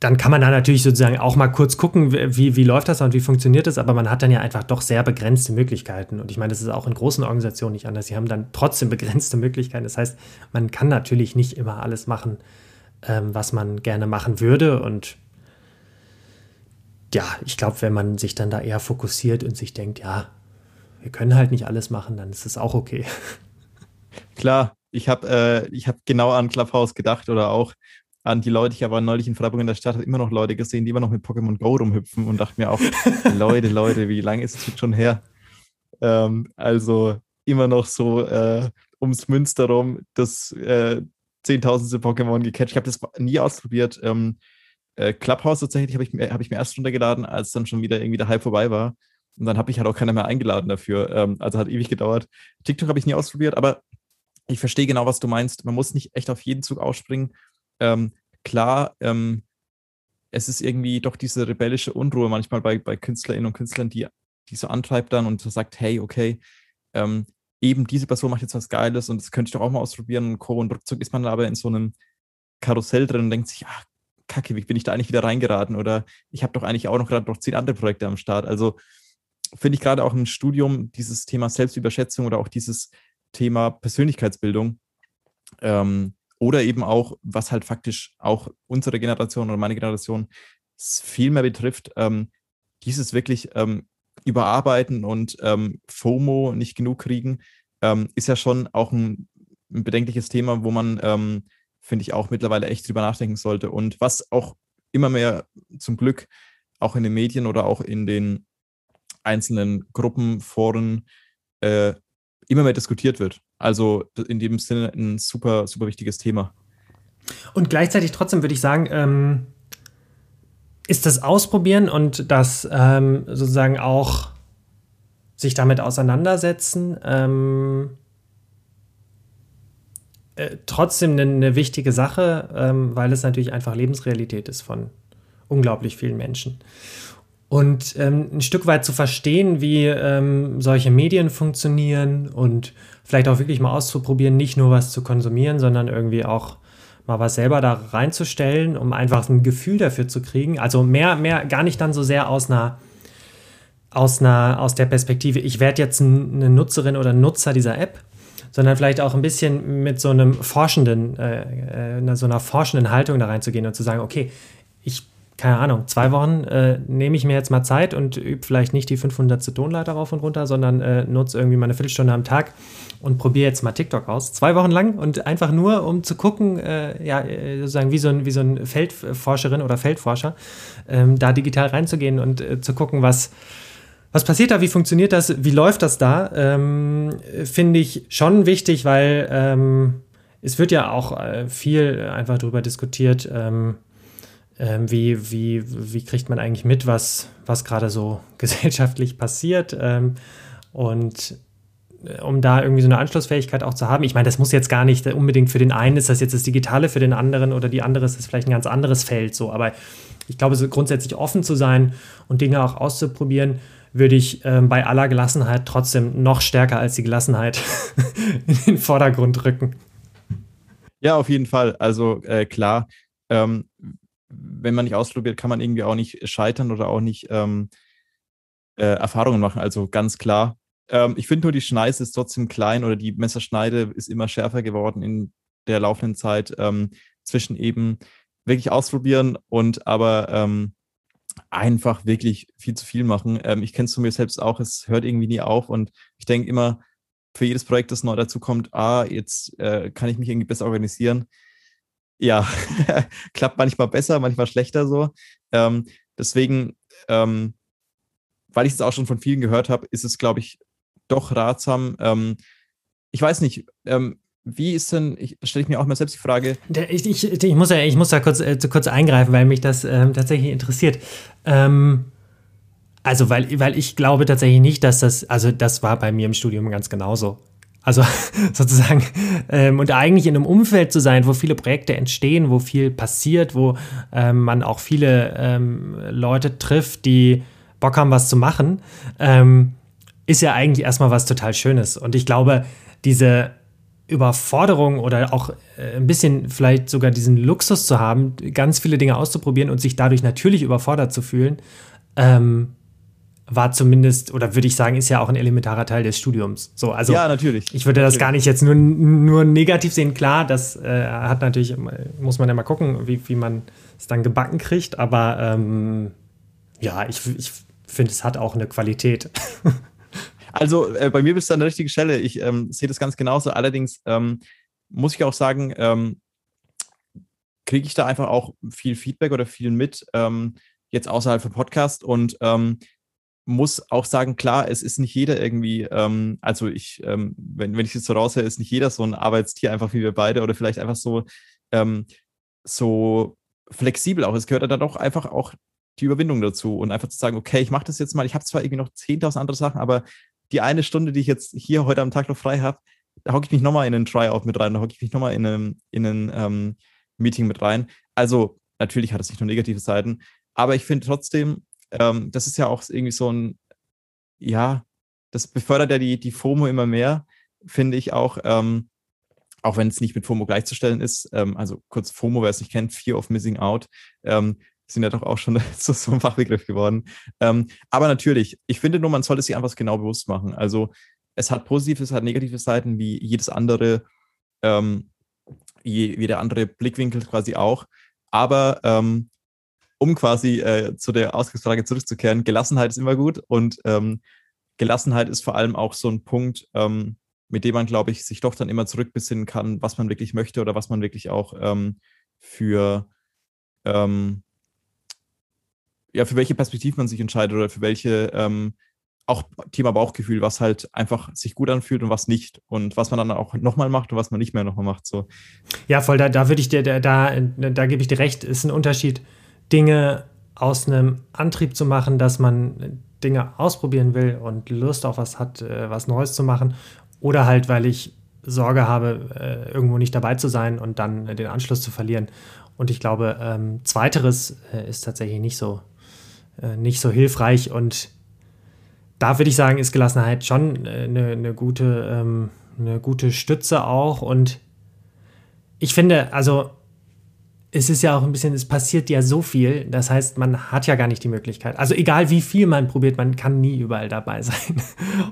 dann kann man da natürlich sozusagen auch mal kurz gucken, wie, wie läuft das und wie funktioniert das, aber man hat dann ja einfach doch sehr begrenzte Möglichkeiten. Und ich meine, das ist auch in großen Organisationen nicht anders. Sie haben dann trotzdem begrenzte Möglichkeiten. Das heißt, man kann natürlich nicht immer alles machen, ähm, was man gerne machen würde. Und ja, ich glaube, wenn man sich dann da eher fokussiert und sich denkt, ja, wir können halt nicht alles machen, dann ist es auch okay. Klar, ich habe äh, hab genau an Clubhouse gedacht oder auch an die Leute. Ich habe neulich in Freiburg in der Stadt immer noch Leute gesehen, die immer noch mit Pokémon Go rumhüpfen und dachte mir auch, Leute, Leute, wie lange ist es jetzt schon her? Ähm, also immer noch so äh, ums Münster rum das äh, zehntausendste Pokémon gecatcht. Ich habe das nie ausprobiert. Ähm, äh, Clubhouse tatsächlich habe ich, hab ich mir erst runtergeladen, als dann schon wieder irgendwie der Hype vorbei war. Und dann habe ich halt auch keiner mehr eingeladen dafür. Ähm, also hat ewig gedauert. TikTok habe ich nie ausprobiert, aber ich verstehe genau, was du meinst. Man muss nicht echt auf jeden Zug ausspringen. Ähm, klar, ähm, es ist irgendwie doch diese rebellische Unruhe manchmal bei, bei Künstlerinnen und Künstlern, die, die so antreibt dann und so sagt, hey, okay, ähm, eben diese Person macht jetzt was Geiles und das könnte ich doch auch mal ausprobieren und Co. Und rückzug ist man aber in so einem Karussell drin und denkt sich, ach, kacke, wie bin ich da eigentlich wieder reingeraten? Oder ich habe doch eigentlich auch noch gerade noch zehn andere Projekte am Start. Also finde ich gerade auch im Studium dieses Thema Selbstüberschätzung oder auch dieses Thema Persönlichkeitsbildung ähm, oder eben auch, was halt faktisch auch unsere Generation oder meine Generation viel mehr betrifft, ähm, dieses wirklich ähm, überarbeiten und ähm, FOMO nicht genug kriegen, ähm, ist ja schon auch ein, ein bedenkliches Thema, wo man, ähm, finde ich, auch mittlerweile echt drüber nachdenken sollte. Und was auch immer mehr zum Glück auch in den Medien oder auch in den einzelnen Gruppen, Foren äh, immer mehr diskutiert wird. Also in dem Sinne ein super, super wichtiges Thema. Und gleichzeitig trotzdem würde ich sagen, ähm, ist das Ausprobieren und das ähm, sozusagen auch sich damit auseinandersetzen ähm, äh, trotzdem eine, eine, wichtige Sache, ähm, weil es natürlich einfach Lebensrealität ist von unglaublich vielen Menschen. Und ähm, ein Stück weit zu verstehen, wie ähm, solche Medien funktionieren und vielleicht auch wirklich mal auszuprobieren, nicht nur was zu konsumieren, sondern irgendwie auch mal was selber da reinzustellen, um einfach ein Gefühl dafür zu kriegen. Also mehr, mehr, gar nicht dann so sehr aus einer, aus einer, aus der Perspektive, ich werde jetzt eine Nutzerin oder Nutzer dieser App, sondern vielleicht auch ein bisschen mit so einem forschenden, äh, äh, so einer forschenden Haltung da reinzugehen und zu sagen, okay, ich keine Ahnung, zwei Wochen äh, nehme ich mir jetzt mal Zeit und übe vielleicht nicht die 500. Tonleiter rauf und runter, sondern äh, nutze irgendwie mal eine Viertelstunde am Tag und probiere jetzt mal TikTok aus. Zwei Wochen lang und einfach nur, um zu gucken, äh, ja, äh, sozusagen wie so ein, wie so ein Feldforscherin oder Feldforscher, ähm, da digital reinzugehen und äh, zu gucken, was, was passiert da, wie funktioniert das, wie läuft das da, ähm, finde ich schon wichtig, weil ähm, es wird ja auch äh, viel einfach darüber diskutiert, ähm, ähm, wie, wie, wie kriegt man eigentlich mit, was, was gerade so gesellschaftlich passiert. Ähm, und äh, um da irgendwie so eine Anschlussfähigkeit auch zu haben. Ich meine, das muss jetzt gar nicht unbedingt für den einen ist das jetzt das Digitale, für den anderen oder die andere ist das vielleicht ein ganz anderes Feld so. Aber ich glaube, so grundsätzlich offen zu sein und Dinge auch auszuprobieren, würde ich ähm, bei aller Gelassenheit trotzdem noch stärker als die Gelassenheit in den Vordergrund rücken. Ja, auf jeden Fall. Also äh, klar, ähm, wenn man nicht ausprobiert, kann man irgendwie auch nicht scheitern oder auch nicht ähm, äh, Erfahrungen machen. Also ganz klar. Ähm, ich finde nur, die Schneise ist trotzdem klein oder die Messerschneide ist immer schärfer geworden in der laufenden Zeit ähm, zwischen eben wirklich ausprobieren und aber ähm, einfach wirklich viel zu viel machen. Ähm, ich kenne es von mir selbst auch, es hört irgendwie nie auf und ich denke immer, für jedes Projekt, das neu dazu kommt, ah, jetzt äh, kann ich mich irgendwie besser organisieren ja, klappt manchmal besser, manchmal schlechter so. Ähm, deswegen, ähm, weil ich es auch schon von vielen gehört habe, ist es, glaube ich, doch ratsam. Ähm, ich weiß nicht, ähm, wie ist denn, stelle ich mir auch mal selbst die Frage. Ich, ich, ich, muss, ja, ich muss da kurz, äh, kurz eingreifen, weil mich das ähm, tatsächlich interessiert. Ähm, also, weil, weil ich glaube tatsächlich nicht, dass das, also das war bei mir im Studium ganz genauso. Also sozusagen, ähm, und eigentlich in einem Umfeld zu sein, wo viele Projekte entstehen, wo viel passiert, wo ähm, man auch viele ähm, Leute trifft, die Bock haben, was zu machen, ähm, ist ja eigentlich erstmal was total Schönes. Und ich glaube, diese, Überforderung oder auch äh, ein bisschen vielleicht sogar diesen Luxus zu haben, ganz viele Dinge auszuprobieren und sich dadurch natürlich überfordert zu fühlen, ähm, war zumindest, oder würde ich sagen, ist ja auch ein elementarer Teil des Studiums. So, also ja, natürlich. Ich würde das natürlich. gar nicht jetzt nur, nur negativ sehen. Klar, das äh, hat natürlich, muss man ja mal gucken, wie, wie man es dann gebacken kriegt, aber ähm, ja, ich, ich finde, es hat auch eine Qualität. Also äh, bei mir bist du an der richtigen Stelle. Ich ähm, sehe das ganz genauso. Allerdings ähm, muss ich auch sagen, ähm, kriege ich da einfach auch viel Feedback oder viel mit, ähm, jetzt außerhalb vom Podcast und ähm, muss auch sagen, klar, es ist nicht jeder irgendwie, ähm, also ich, wenn, wenn ich es so raushöre, ist nicht jeder so ein Arbeitstier, einfach wie wir beide oder vielleicht einfach so, so flexibel auch. Es gehört dann doch einfach auch die Überwindung dazu und einfach zu sagen, okay, ich mache das jetzt mal. Ich habe zwar irgendwie noch 10.000 andere Sachen, aber die eine Stunde, die ich jetzt hier heute am Tag noch frei habe, da hocke ich mich nochmal in einen Tryout mit rein, da hocke ich mich nochmal in ein in einen ähm, Meeting mit rein. Also natürlich hat es nicht nur negative Seiten, aber ich finde trotzdem, ähm, das ist ja auch irgendwie so ein, ja, das befördert ja die, die FOMO immer mehr, finde ich auch, ähm, auch wenn es nicht mit FOMO gleichzustellen ist, ähm, also kurz FOMO, wer es nicht kennt, Fear of Missing Out, ähm, sind ja doch auch schon so, ein Fachbegriff geworden. Ähm, aber natürlich, ich finde nur, man sollte sich einfach genau bewusst machen. Also es hat positive, es hat negative Seiten, wie jedes andere, ähm, je, jeder andere Blickwinkel quasi auch. Aber ähm, um quasi äh, zu der Ausgangsfrage zurückzukehren, Gelassenheit ist immer gut und ähm, Gelassenheit ist vor allem auch so ein Punkt, ähm, mit dem man, glaube ich, sich doch dann immer zurückbesinnen kann, was man wirklich möchte oder was man wirklich auch ähm, für ähm, ja, für welche Perspektive man sich entscheidet oder für welche ähm, auch Thema Bauchgefühl, was halt einfach sich gut anfühlt und was nicht und was man dann auch nochmal macht und was man nicht mehr nochmal macht. So. Ja, voll, da, da würde ich dir, da, da, da gebe ich dir recht, ist ein Unterschied, Dinge aus einem Antrieb zu machen, dass man Dinge ausprobieren will und Lust auf was hat, äh, was Neues zu machen oder halt, weil ich Sorge habe, äh, irgendwo nicht dabei zu sein und dann den Anschluss zu verlieren. Und ich glaube, ähm, zweiteres äh, ist tatsächlich nicht so äh, nicht so hilfreich. Und da würde ich sagen, ist Gelassenheit schon eine, äh, eine, gute, ähm, eine gute Stütze auch. Und ich finde, also es ist ja auch ein bisschen, es passiert ja so viel. Das heißt, man hat ja gar nicht die Möglichkeit. Also egal wie viel man probiert, man kann nie überall dabei sein.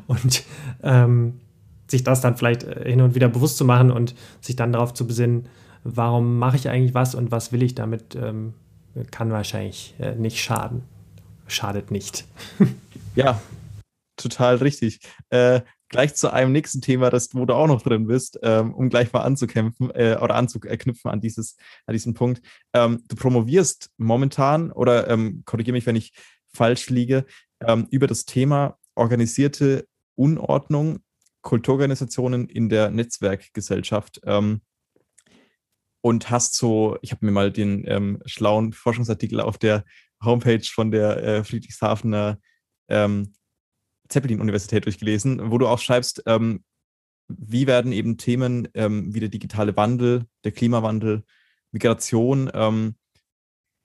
Und ähm, sich das dann vielleicht äh, hin und wieder bewusst zu machen und sich dann darauf zu besinnen, warum mache ich eigentlich was und was will ich damit, ähm, kann wahrscheinlich äh, nicht schaden schadet nicht. ja, total richtig. Äh, gleich zu einem nächsten Thema, das, wo du auch noch drin bist, ähm, um gleich mal anzukämpfen äh, oder anzuknüpfen an, dieses, an diesen Punkt. Ähm, du promovierst momentan, oder ähm, korrigiere mich, wenn ich falsch liege, ähm, über das Thema organisierte Unordnung, Kulturorganisationen in der Netzwerkgesellschaft. Ähm, und hast so, ich habe mir mal den ähm, schlauen Forschungsartikel auf der Homepage von der äh, Friedrichshafener ähm, Zeppelin-Universität durchgelesen, wo du auch schreibst, ähm, wie werden eben Themen ähm, wie der digitale Wandel, der Klimawandel, Migration ähm,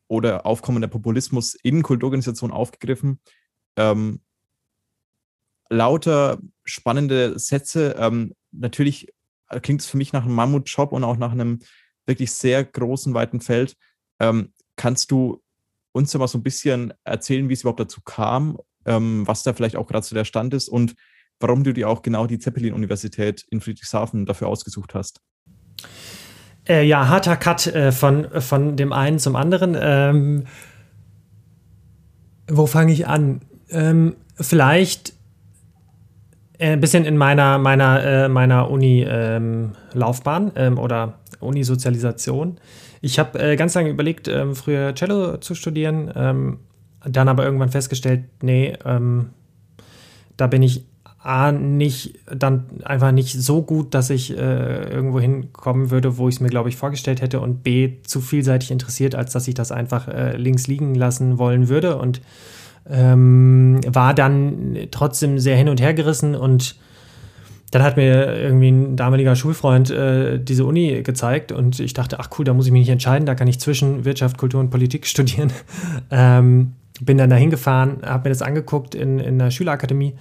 oder aufkommender Populismus in Kulturorganisationen aufgegriffen. Ähm, lauter spannende Sätze. Ähm, natürlich klingt es für mich nach einem Mammutjob und auch nach einem wirklich sehr großen, weiten Feld. Ähm, kannst du uns ja mal so ein bisschen erzählen, wie es überhaupt dazu kam, ähm, was da vielleicht auch gerade so der Stand ist und warum du dir auch genau die Zeppelin-Universität in Friedrichshafen dafür ausgesucht hast. Äh, ja, harter Cut äh, von, von dem einen zum anderen. Ähm, wo fange ich an? Ähm, vielleicht äh, ein bisschen in meiner, meiner, äh, meiner Uni-Laufbahn ähm, ähm, oder Uni-Sozialisation. Ich habe äh, ganz lange überlegt, ähm, früher Cello zu studieren, ähm, dann aber irgendwann festgestellt, nee, ähm, da bin ich A, nicht, dann einfach nicht so gut, dass ich äh, irgendwo hinkommen würde, wo ich es mir, glaube ich, vorgestellt hätte und B, zu vielseitig interessiert, als dass ich das einfach äh, links liegen lassen wollen würde und ähm, war dann trotzdem sehr hin und her gerissen und dann hat mir irgendwie ein damaliger Schulfreund äh, diese Uni gezeigt und ich dachte, ach cool, da muss ich mich nicht entscheiden, da kann ich zwischen Wirtschaft, Kultur und Politik studieren. ähm, bin dann da hingefahren, habe mir das angeguckt in, in einer Schülerakademie,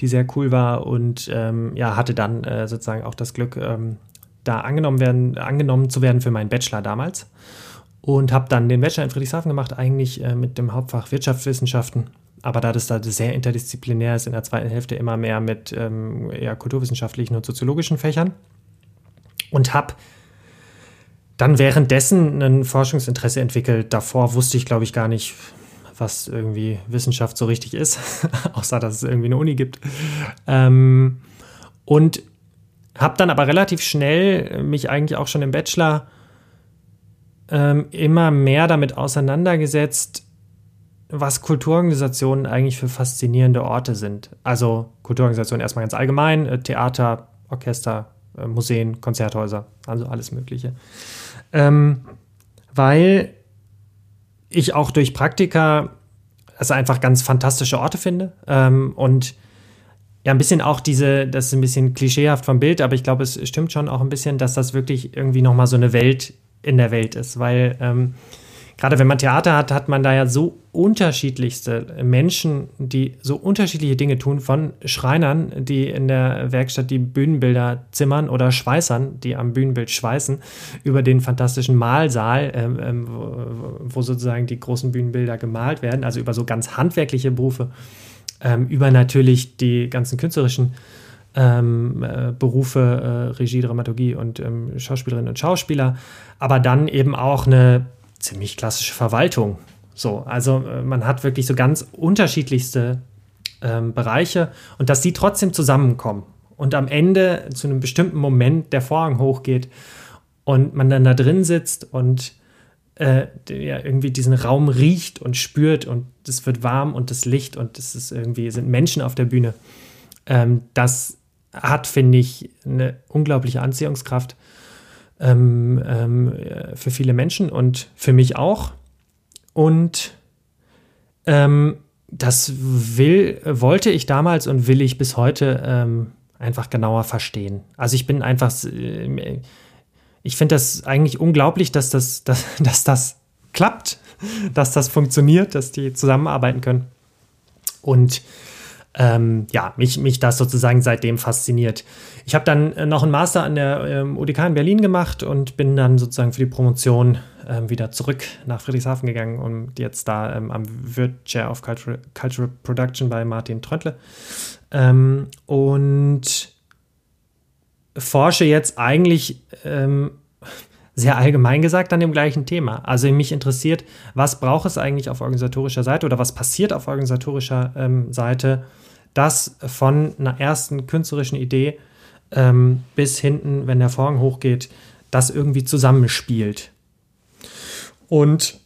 die sehr cool war und ähm, ja, hatte dann äh, sozusagen auch das Glück, ähm, da angenommen, werden, angenommen zu werden für meinen Bachelor damals. Und habe dann den Bachelor in Friedrichshafen gemacht, eigentlich äh, mit dem Hauptfach Wirtschaftswissenschaften. Aber da das da sehr interdisziplinär ist, in der zweiten Hälfte immer mehr mit ähm, eher kulturwissenschaftlichen und soziologischen Fächern. Und habe dann währenddessen ein Forschungsinteresse entwickelt. Davor wusste ich, glaube ich, gar nicht, was irgendwie Wissenschaft so richtig ist, außer dass es irgendwie eine Uni gibt. Ähm, und habe dann aber relativ schnell mich eigentlich auch schon im Bachelor ähm, immer mehr damit auseinandergesetzt, was Kulturorganisationen eigentlich für faszinierende Orte sind. Also Kulturorganisationen erstmal ganz allgemein, äh, Theater, Orchester, äh, Museen, Konzerthäuser, also alles Mögliche. Ähm, weil ich auch durch Praktika also einfach ganz fantastische Orte finde ähm, und ja, ein bisschen auch diese, das ist ein bisschen klischeehaft vom Bild, aber ich glaube, es stimmt schon auch ein bisschen, dass das wirklich irgendwie nochmal so eine Welt in der Welt ist, weil ähm, gerade wenn man Theater hat, hat man da ja so unterschiedlichste Menschen, die so unterschiedliche Dinge tun, von Schreinern, die in der Werkstatt die Bühnenbilder zimmern oder Schweißern, die am Bühnenbild schweißen, über den fantastischen Malsaal, ähm, ähm, wo, wo, sozusagen die großen Bühnenbilder gemalt werden, also über so ganz handwerkliche Berufe, ähm, über natürlich die ganzen künstlerischen ähm, äh, Berufe, äh, Regie, Dramaturgie und ähm, Schauspielerinnen und Schauspieler, aber dann eben auch eine ziemlich klassische Verwaltung. So, also äh, man hat wirklich so ganz unterschiedlichste ähm, Bereiche und dass die trotzdem zusammenkommen und am Ende zu einem bestimmten Moment der Vorhang hochgeht und man dann da drin sitzt und äh, ja, irgendwie diesen Raum riecht und spürt und es wird warm und das Licht und es ist irgendwie sind Menschen auf der Bühne. Ähm, das hat, finde ich, eine unglaubliche Anziehungskraft ähm, ähm, für viele Menschen und für mich auch. Und ähm, das will, wollte ich damals und will ich bis heute ähm, einfach genauer verstehen. Also ich bin einfach, äh, ich finde das eigentlich unglaublich, dass das, dass, dass das klappt, dass das funktioniert, dass die zusammenarbeiten können. Und ähm, ja, mich, mich das sozusagen seitdem fasziniert. Ich habe dann äh, noch einen Master an der ähm, UDK in Berlin gemacht und bin dann sozusagen für die Promotion ähm, wieder zurück nach Friedrichshafen gegangen und jetzt da ähm, am Wirt Chair of Cultural, Cultural Production bei Martin Tröntle. Ähm, und forsche jetzt eigentlich ähm, sehr allgemein gesagt an dem gleichen Thema. Also mich interessiert, was braucht es eigentlich auf organisatorischer Seite oder was passiert auf organisatorischer ähm, Seite, das von einer ersten künstlerischen Idee ähm, bis hinten, wenn der Vorhang hochgeht, das irgendwie zusammenspielt. Und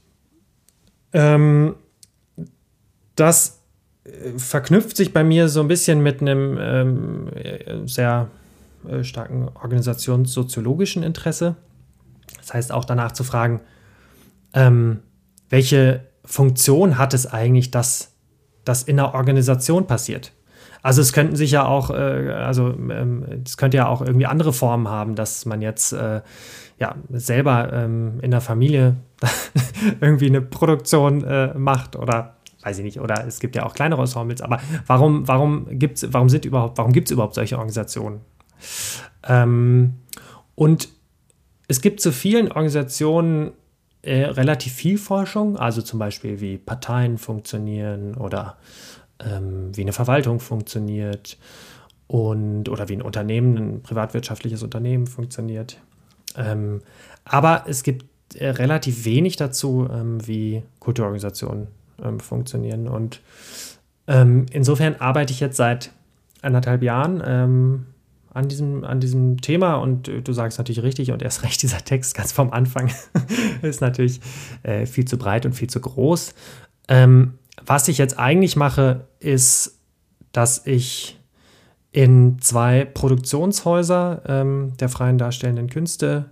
ähm, das äh, verknüpft sich bei mir so ein bisschen mit einem ähm, sehr äh, starken organisationssoziologischen Interesse. Das heißt auch danach zu fragen, ähm, welche Funktion hat es eigentlich, dass das in der Organisation passiert? Also es könnten sich ja auch, äh, also ähm, es könnte ja auch irgendwie andere Formen haben, dass man jetzt äh, ja selber ähm, in der Familie irgendwie eine Produktion äh, macht oder weiß ich nicht, oder es gibt ja auch kleinere Ensembles, aber warum, warum gibt's, warum sind überhaupt, warum gibt es überhaupt solche Organisationen? Ähm, und es gibt zu vielen Organisationen äh, relativ viel Forschung, also zum Beispiel wie Parteien funktionieren oder ähm, wie eine Verwaltung funktioniert und oder wie ein Unternehmen, ein privatwirtschaftliches Unternehmen funktioniert. Ähm, aber es gibt äh, relativ wenig dazu, ähm, wie Kulturorganisationen ähm, funktionieren. Und ähm, insofern arbeite ich jetzt seit anderthalb Jahren ähm, an diesem, an diesem Thema und äh, du sagst natürlich richtig und erst recht, dieser Text ganz vom Anfang ist natürlich äh, viel zu breit und viel zu groß. Ähm, was ich jetzt eigentlich mache, ist, dass ich in zwei Produktionshäuser ähm, der freien darstellenden Künste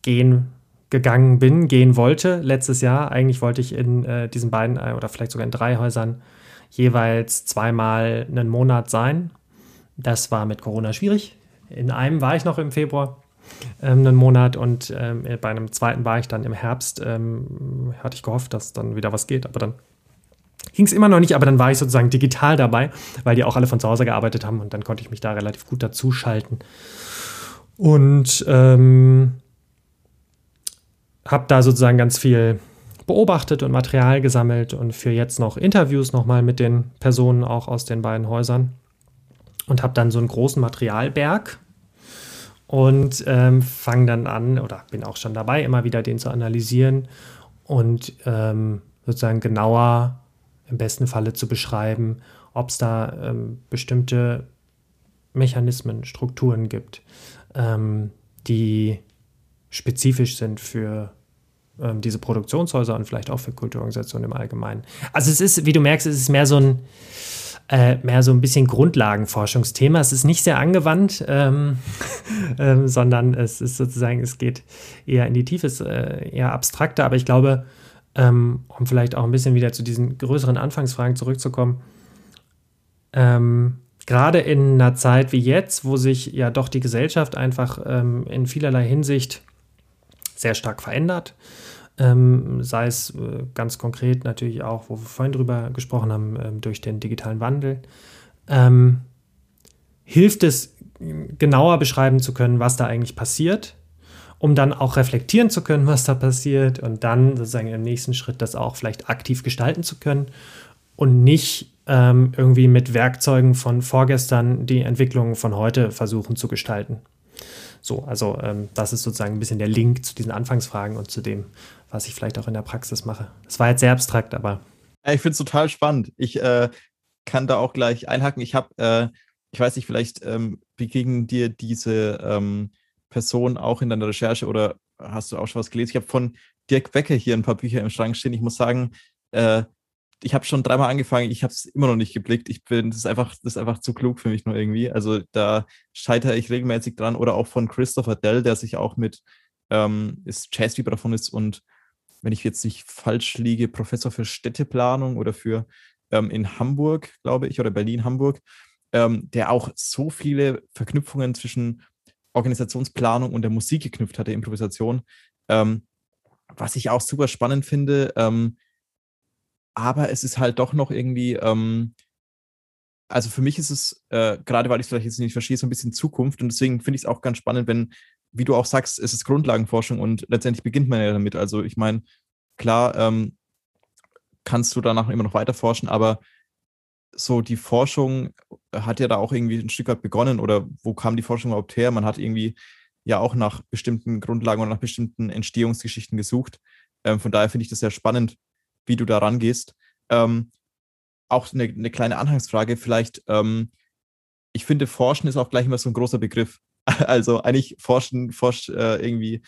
gehen gegangen bin, gehen wollte letztes Jahr. Eigentlich wollte ich in äh, diesen beiden äh, oder vielleicht sogar in drei Häusern jeweils zweimal einen Monat sein. Das war mit Corona schwierig. In einem war ich noch im Februar ähm, einen Monat und ähm, bei einem zweiten war ich dann im Herbst. Ähm, hatte ich gehofft, dass dann wieder was geht, aber dann ging es immer noch nicht, aber dann war ich sozusagen digital dabei, weil die auch alle von zu Hause gearbeitet haben und dann konnte ich mich da relativ gut dazuschalten. Und ähm, habe da sozusagen ganz viel beobachtet und Material gesammelt und für jetzt noch Interviews nochmal mit den Personen auch aus den beiden Häusern und habe dann so einen großen Materialberg und ähm, fange dann an oder bin auch schon dabei, immer wieder den zu analysieren und ähm, sozusagen genauer im besten Falle zu beschreiben, ob es da ähm, bestimmte Mechanismen, Strukturen gibt, ähm, die spezifisch sind für ähm, diese Produktionshäuser und vielleicht auch für Kulturorganisationen im Allgemeinen. Also es ist, wie du merkst, es ist mehr so ein äh, mehr so ein bisschen Grundlagenforschungsthema. Es ist nicht sehr angewandt, ähm, ähm, sondern es ist sozusagen, es geht eher in die Tiefe, ist äh, eher abstrakter, aber ich glaube, ähm, um vielleicht auch ein bisschen wieder zu diesen größeren Anfangsfragen zurückzukommen, ähm, gerade in einer Zeit wie jetzt, wo sich ja doch die Gesellschaft einfach ähm, in vielerlei Hinsicht sehr stark verändert, ähm, sei es äh, ganz konkret natürlich auch, wo wir vorhin drüber gesprochen haben, ähm, durch den digitalen Wandel, ähm, hilft es, genauer beschreiben zu können, was da eigentlich passiert, um dann auch reflektieren zu können, was da passiert und dann sozusagen im nächsten Schritt das auch vielleicht aktiv gestalten zu können und nicht ähm, irgendwie mit Werkzeugen von vorgestern die Entwicklungen von heute versuchen zu gestalten. So, also ähm, das ist sozusagen ein bisschen der Link zu diesen Anfangsfragen und zu dem, was ich vielleicht auch in der Praxis mache. Das war jetzt sehr abstrakt, aber. Ich finde es total spannend. Ich äh, kann da auch gleich einhaken. Ich habe, äh, ich weiß nicht, vielleicht ähm, begegnen dir diese ähm, Person auch in deiner Recherche oder hast du auch schon was gelesen? Ich habe von Dirk Becker hier ein paar Bücher im Schrank stehen. Ich muss sagen, äh, ich habe schon dreimal angefangen, ich habe es immer noch nicht geblickt. Ich bin, das ist einfach, das ist einfach zu klug für mich nur irgendwie. Also da scheitere ich regelmäßig dran. Oder auch von Christopher Dell, der sich auch mit ähm, ist Jazzvibraphonist und wenn ich jetzt nicht falsch liege, Professor für Städteplanung oder für ähm, in Hamburg, glaube ich, oder Berlin-Hamburg, ähm, der auch so viele Verknüpfungen zwischen Organisationsplanung und der Musik geknüpft hatte, Improvisation. Ähm, was ich auch super spannend finde, ähm, aber es ist halt doch noch irgendwie, ähm, also für mich ist es, äh, gerade weil ich es vielleicht jetzt nicht verstehe, so ein bisschen Zukunft und deswegen finde ich es auch ganz spannend, wenn, wie du auch sagst, es ist Grundlagenforschung und letztendlich beginnt man ja damit. Also ich meine, klar, ähm, kannst du danach immer noch weiter forschen, aber so die Forschung hat ja da auch irgendwie ein Stück weit begonnen oder wo kam die Forschung überhaupt her? Man hat irgendwie ja auch nach bestimmten Grundlagen oder nach bestimmten Entstehungsgeschichten gesucht. Ähm, von daher finde ich das sehr spannend, wie du da rangehst. Ähm, auch eine, eine, kleine Anhangsfrage, vielleicht, ähm, ich finde, Forschen ist auch gleich immer so ein großer Begriff. Also eigentlich forschen, forscht äh, irgendwie,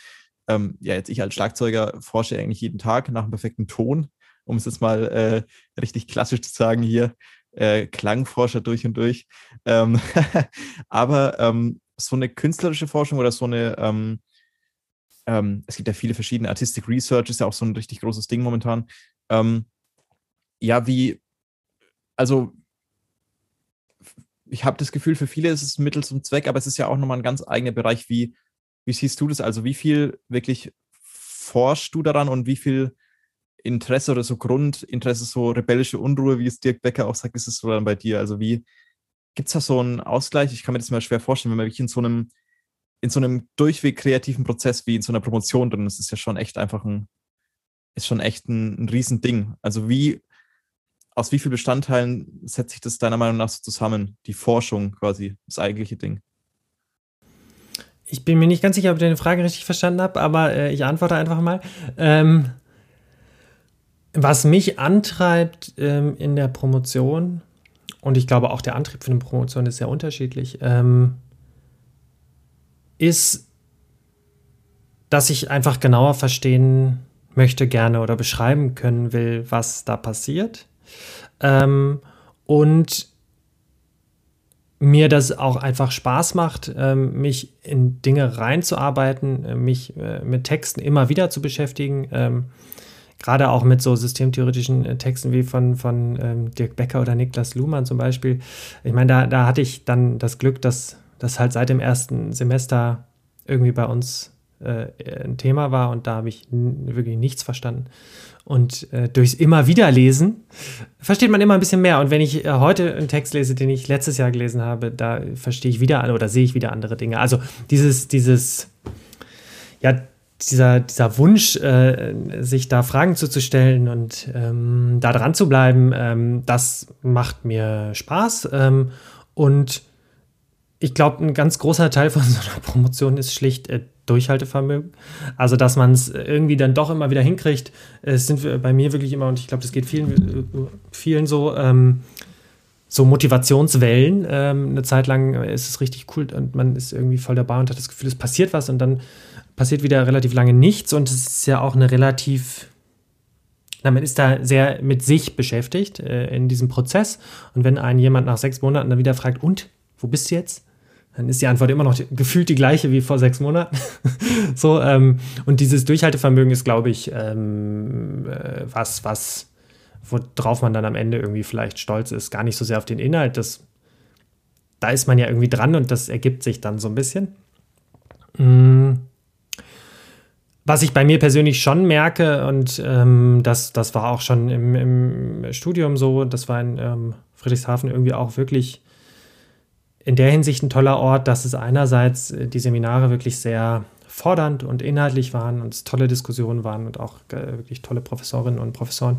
ähm, ja, jetzt ich als Schlagzeuger forsche eigentlich jeden Tag nach einem perfekten Ton, um es jetzt mal äh, richtig klassisch zu sagen hier, äh, Klangforscher durch und durch. Ähm, aber ähm, so eine künstlerische Forschung oder so eine, ähm, ähm, es gibt ja viele verschiedene Artistic Research, ist ja auch so ein richtig großes Ding momentan. Ähm, ja, wie, also ich habe das Gefühl, für viele ist es Mittel zum Zweck, aber es ist ja auch nochmal ein ganz eigener Bereich. Wie, wie siehst du das? Also wie viel wirklich forschst du daran und wie viel Interesse oder so Grundinteresse, so rebellische Unruhe, wie es Dirk Becker auch sagt, ist es so dann bei dir? Also wie gibt es da so einen Ausgleich? Ich kann mir das mal schwer vorstellen, wenn man wirklich in so einem, in so einem durchweg kreativen Prozess wie in so einer Promotion drin ist, ist ja schon echt einfach ein, ist schon echt ein, ein Riesending. Also wie, aus wie vielen Bestandteilen setzt sich das deiner Meinung nach so zusammen, die Forschung quasi, das eigentliche Ding? Ich bin mir nicht ganz sicher, ob ich deine Frage richtig verstanden habe, aber äh, ich antworte einfach mal. Ähm, was mich antreibt ähm, in der Promotion, und ich glaube auch der Antrieb für eine Promotion ist sehr unterschiedlich, ähm, ist, dass ich einfach genauer verstehen möchte gerne oder beschreiben können will, was da passiert. Ähm, und mir das auch einfach Spaß macht, ähm, mich in Dinge reinzuarbeiten, äh, mich äh, mit Texten immer wieder zu beschäftigen. Ähm, gerade auch mit so systemtheoretischen äh, Texten wie von, von ähm, Dirk Becker oder Niklas Luhmann zum Beispiel. Ich meine, da, da hatte ich dann das Glück, dass das halt seit dem ersten Semester irgendwie bei uns äh, ein Thema war und da habe ich wirklich nichts verstanden. Und äh, durchs immer wieder lesen versteht man immer ein bisschen mehr. Und wenn ich äh, heute einen Text lese, den ich letztes Jahr gelesen habe, da verstehe ich wieder oder sehe ich wieder andere Dinge. Also dieses, dieses, ja, dieser, dieser Wunsch, äh, sich da Fragen zuzustellen und ähm, da dran zu bleiben, ähm, das macht mir Spaß. Ähm, und ich glaube, ein ganz großer Teil von so einer Promotion ist schlicht äh, Durchhaltevermögen. Also, dass man es irgendwie dann doch immer wieder hinkriegt. Es sind bei mir wirklich immer, und ich glaube, das geht vielen, äh, vielen so, ähm, so Motivationswellen. Ähm, eine Zeit lang ist es richtig cool und man ist irgendwie voll dabei und hat das Gefühl, es passiert was und dann passiert wieder relativ lange nichts und es ist ja auch eine relativ na, man ist da sehr mit sich beschäftigt äh, in diesem Prozess. Und wenn einen jemand nach sechs Monaten dann wieder fragt, und, wo bist du jetzt? Dann ist die Antwort immer noch die, gefühlt die gleiche wie vor sechs Monaten. so, ähm, und dieses Durchhaltevermögen ist, glaube ich, ähm, äh, was, was, worauf man dann am Ende irgendwie vielleicht stolz ist. Gar nicht so sehr auf den Inhalt. Das, da ist man ja irgendwie dran und das ergibt sich dann so ein bisschen. Mm. Was ich bei mir persönlich schon merke, und ähm, das, das war auch schon im, im Studium so, das war in ähm, Friedrichshafen irgendwie auch wirklich in der Hinsicht ein toller Ort, dass es einerseits äh, die Seminare wirklich sehr fordernd und inhaltlich waren und es tolle Diskussionen waren und auch äh, wirklich tolle Professorinnen und Professoren,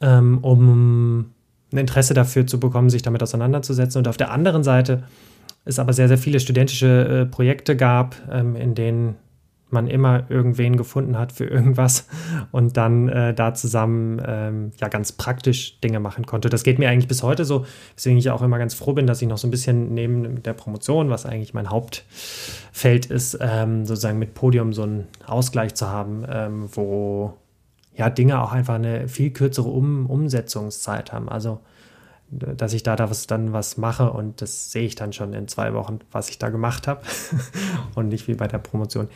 ähm, um ein Interesse dafür zu bekommen, sich damit auseinanderzusetzen. Und auf der anderen Seite es aber sehr, sehr viele studentische äh, Projekte gab, ähm, in denen man immer irgendwen gefunden hat für irgendwas und dann äh, da zusammen ähm, ja ganz praktisch Dinge machen konnte. Das geht mir eigentlich bis heute so, weswegen ich auch immer ganz froh bin, dass ich noch so ein bisschen neben der Promotion, was eigentlich mein Hauptfeld ist, ähm, sozusagen mit Podium so einen Ausgleich zu haben, ähm, wo ja Dinge auch einfach eine viel kürzere um Umsetzungszeit haben. Also dass ich da, da was, dann was mache und das sehe ich dann schon in zwei Wochen, was ich da gemacht habe und nicht wie bei der Promotion.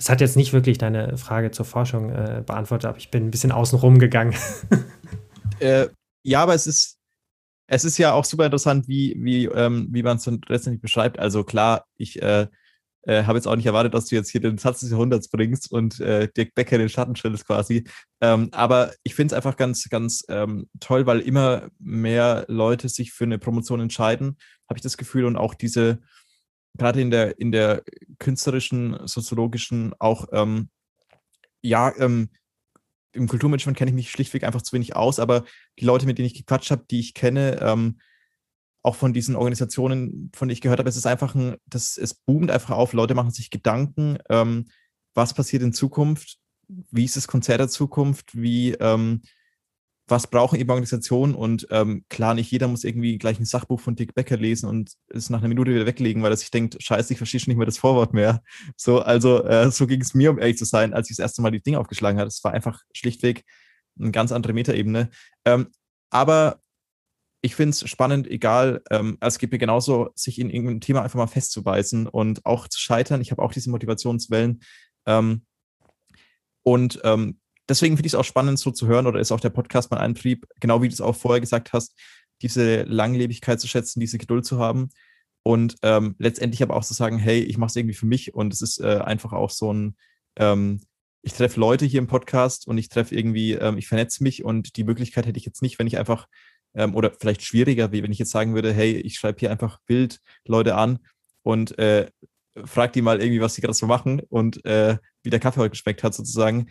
Das hat jetzt nicht wirklich deine Frage zur Forschung äh, beantwortet, aber ich bin ein bisschen außenrum gegangen. äh, ja, aber es ist, es ist ja auch super interessant, wie, wie, ähm, wie man es dann letztendlich beschreibt. Also klar, ich äh, äh, habe jetzt auch nicht erwartet, dass du jetzt hier den Satz des Jahrhunderts bringst und äh, Dirk Becker den Schatten stellst quasi. Ähm, aber ich finde es einfach ganz, ganz ähm, toll, weil immer mehr Leute sich für eine Promotion entscheiden, habe ich das Gefühl, und auch diese gerade in der, in der künstlerischen, soziologischen, auch, ähm, ja, ähm, im Kulturmanagement kenne ich mich schlichtweg einfach zu wenig aus, aber die Leute, mit denen ich gequatscht habe, die ich kenne, ähm, auch von diesen Organisationen, von denen ich gehört habe, es ist einfach ein, das, es boomt einfach auf, Leute machen sich Gedanken, ähm, was passiert in Zukunft, wie ist das Konzert der Zukunft, wie, ähm, was brauchen eben Organisationen und ähm, klar, nicht jeder muss irgendwie gleich ein Sachbuch von Dick Becker lesen und es nach einer Minute wieder weglegen, weil er sich denkt, scheiße, ich verstehe schon nicht mehr das Vorwort mehr. So, also äh, so ging es mir, um ehrlich zu sein, als ich das erste Mal die Dinge aufgeschlagen habe. Es war einfach schlichtweg eine ganz andere Metaebene. Ähm, aber ich finde es spannend, egal, ähm, also es geht mir genauso, sich in irgendeinem Thema einfach mal festzubeißen und auch zu scheitern. Ich habe auch diese Motivationswellen. Ähm, und ähm, deswegen finde ich es auch spannend, so zu hören, oder ist auch der Podcast mein Antrieb, genau wie du es auch vorher gesagt hast, diese Langlebigkeit zu schätzen, diese Geduld zu haben und ähm, letztendlich aber auch zu sagen, hey, ich mache es irgendwie für mich und es ist äh, einfach auch so ein, ähm, ich treffe Leute hier im Podcast und ich treffe irgendwie, ähm, ich vernetze mich und die Möglichkeit hätte ich jetzt nicht, wenn ich einfach, ähm, oder vielleicht schwieriger, wie wenn ich jetzt sagen würde, hey, ich schreibe hier einfach Bild Leute an und äh, frag die mal irgendwie, was sie gerade so machen und äh, wie der Kaffee heute geschmeckt hat sozusagen.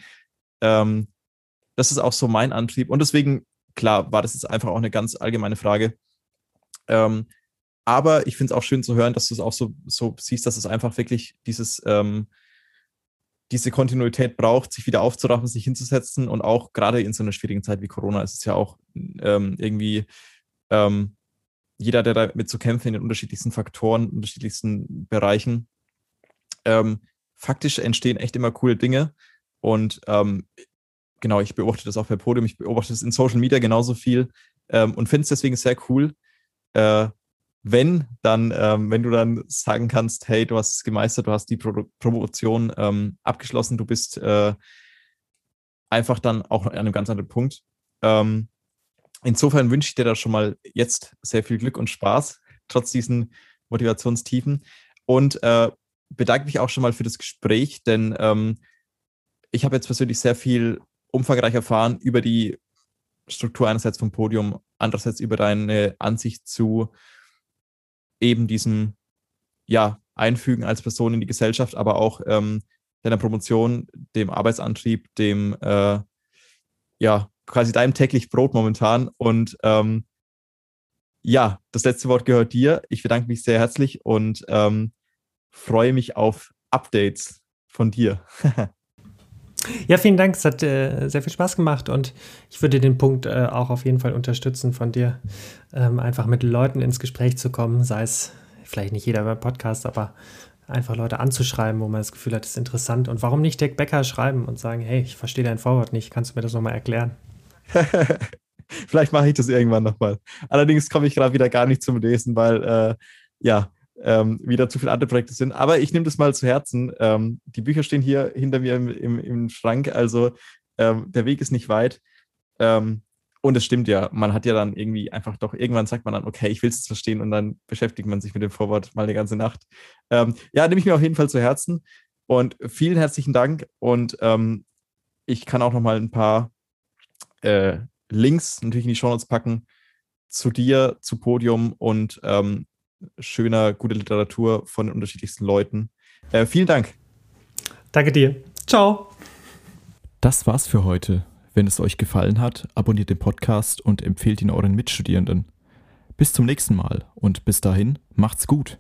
Ähm, das ist auch so mein Antrieb. Und deswegen, klar, war das jetzt einfach auch eine ganz allgemeine Frage. Ähm, aber ich finde es auch schön zu hören, dass du es auch so, so siehst, dass es einfach wirklich dieses, ähm, diese Kontinuität braucht, sich wieder aufzuraffen, sich hinzusetzen und auch gerade in so einer schwierigen Zeit wie Corona ist es ja auch ähm, irgendwie ähm, jeder, der damit zu kämpfen in den unterschiedlichsten Faktoren, unterschiedlichsten Bereichen. Ähm, faktisch entstehen echt immer coole Dinge und ähm, genau, ich beobachte das auch bei Podium, ich beobachte das in Social Media genauso viel ähm, und finde es deswegen sehr cool, äh, wenn dann, ähm, wenn du dann sagen kannst, hey, du hast es gemeistert, du hast die Pro Promotion ähm, abgeschlossen, du bist äh, einfach dann auch an einem ganz anderen Punkt. Ähm, insofern wünsche ich dir da schon mal jetzt sehr viel Glück und Spaß, trotz diesen Motivationstiefen. Und äh, bedanke mich auch schon mal für das Gespräch, denn ähm, ich habe jetzt persönlich sehr viel umfangreich erfahren über die Struktur einerseits vom Podium, andererseits über deine Ansicht zu eben diesem ja, Einfügen als Person in die Gesellschaft, aber auch ähm, deiner Promotion, dem Arbeitsantrieb, dem äh, ja, quasi deinem täglich Brot momentan. Und ähm, ja, das letzte Wort gehört dir. Ich bedanke mich sehr herzlich und ähm, freue mich auf Updates von dir. Ja, vielen Dank. Es hat äh, sehr viel Spaß gemacht und ich würde den Punkt äh, auch auf jeden Fall unterstützen von dir, ähm, einfach mit Leuten ins Gespräch zu kommen, sei es vielleicht nicht jeder beim Podcast, aber einfach Leute anzuschreiben, wo man das Gefühl hat, das ist interessant. Und warum nicht Deck Becker schreiben und sagen, hey, ich verstehe dein Vorwort nicht, kannst du mir das nochmal erklären? vielleicht mache ich das irgendwann nochmal. Allerdings komme ich gerade wieder gar nicht zum Lesen, weil äh, ja, ähm, wieder zu viele andere Projekte sind. Aber ich nehme das mal zu Herzen. Ähm, die Bücher stehen hier hinter mir im, im, im Schrank, also ähm, der Weg ist nicht weit. Ähm, und es stimmt ja, man hat ja dann irgendwie einfach doch, irgendwann sagt man dann, okay, ich will es verstehen und dann beschäftigt man sich mit dem Vorwort mal eine ganze Nacht. Ähm, ja, nehme ich mir auf jeden Fall zu Herzen. Und vielen herzlichen Dank. Und ähm, ich kann auch noch mal ein paar äh, Links natürlich in die Show Notes packen zu dir, zu Podium und ähm, schöner, guter Literatur von den unterschiedlichsten Leuten. Äh, vielen Dank. Danke dir. Ciao. Das war's für heute. Wenn es euch gefallen hat, abonniert den Podcast und empfehlt ihn euren Mitstudierenden. Bis zum nächsten Mal und bis dahin macht's gut.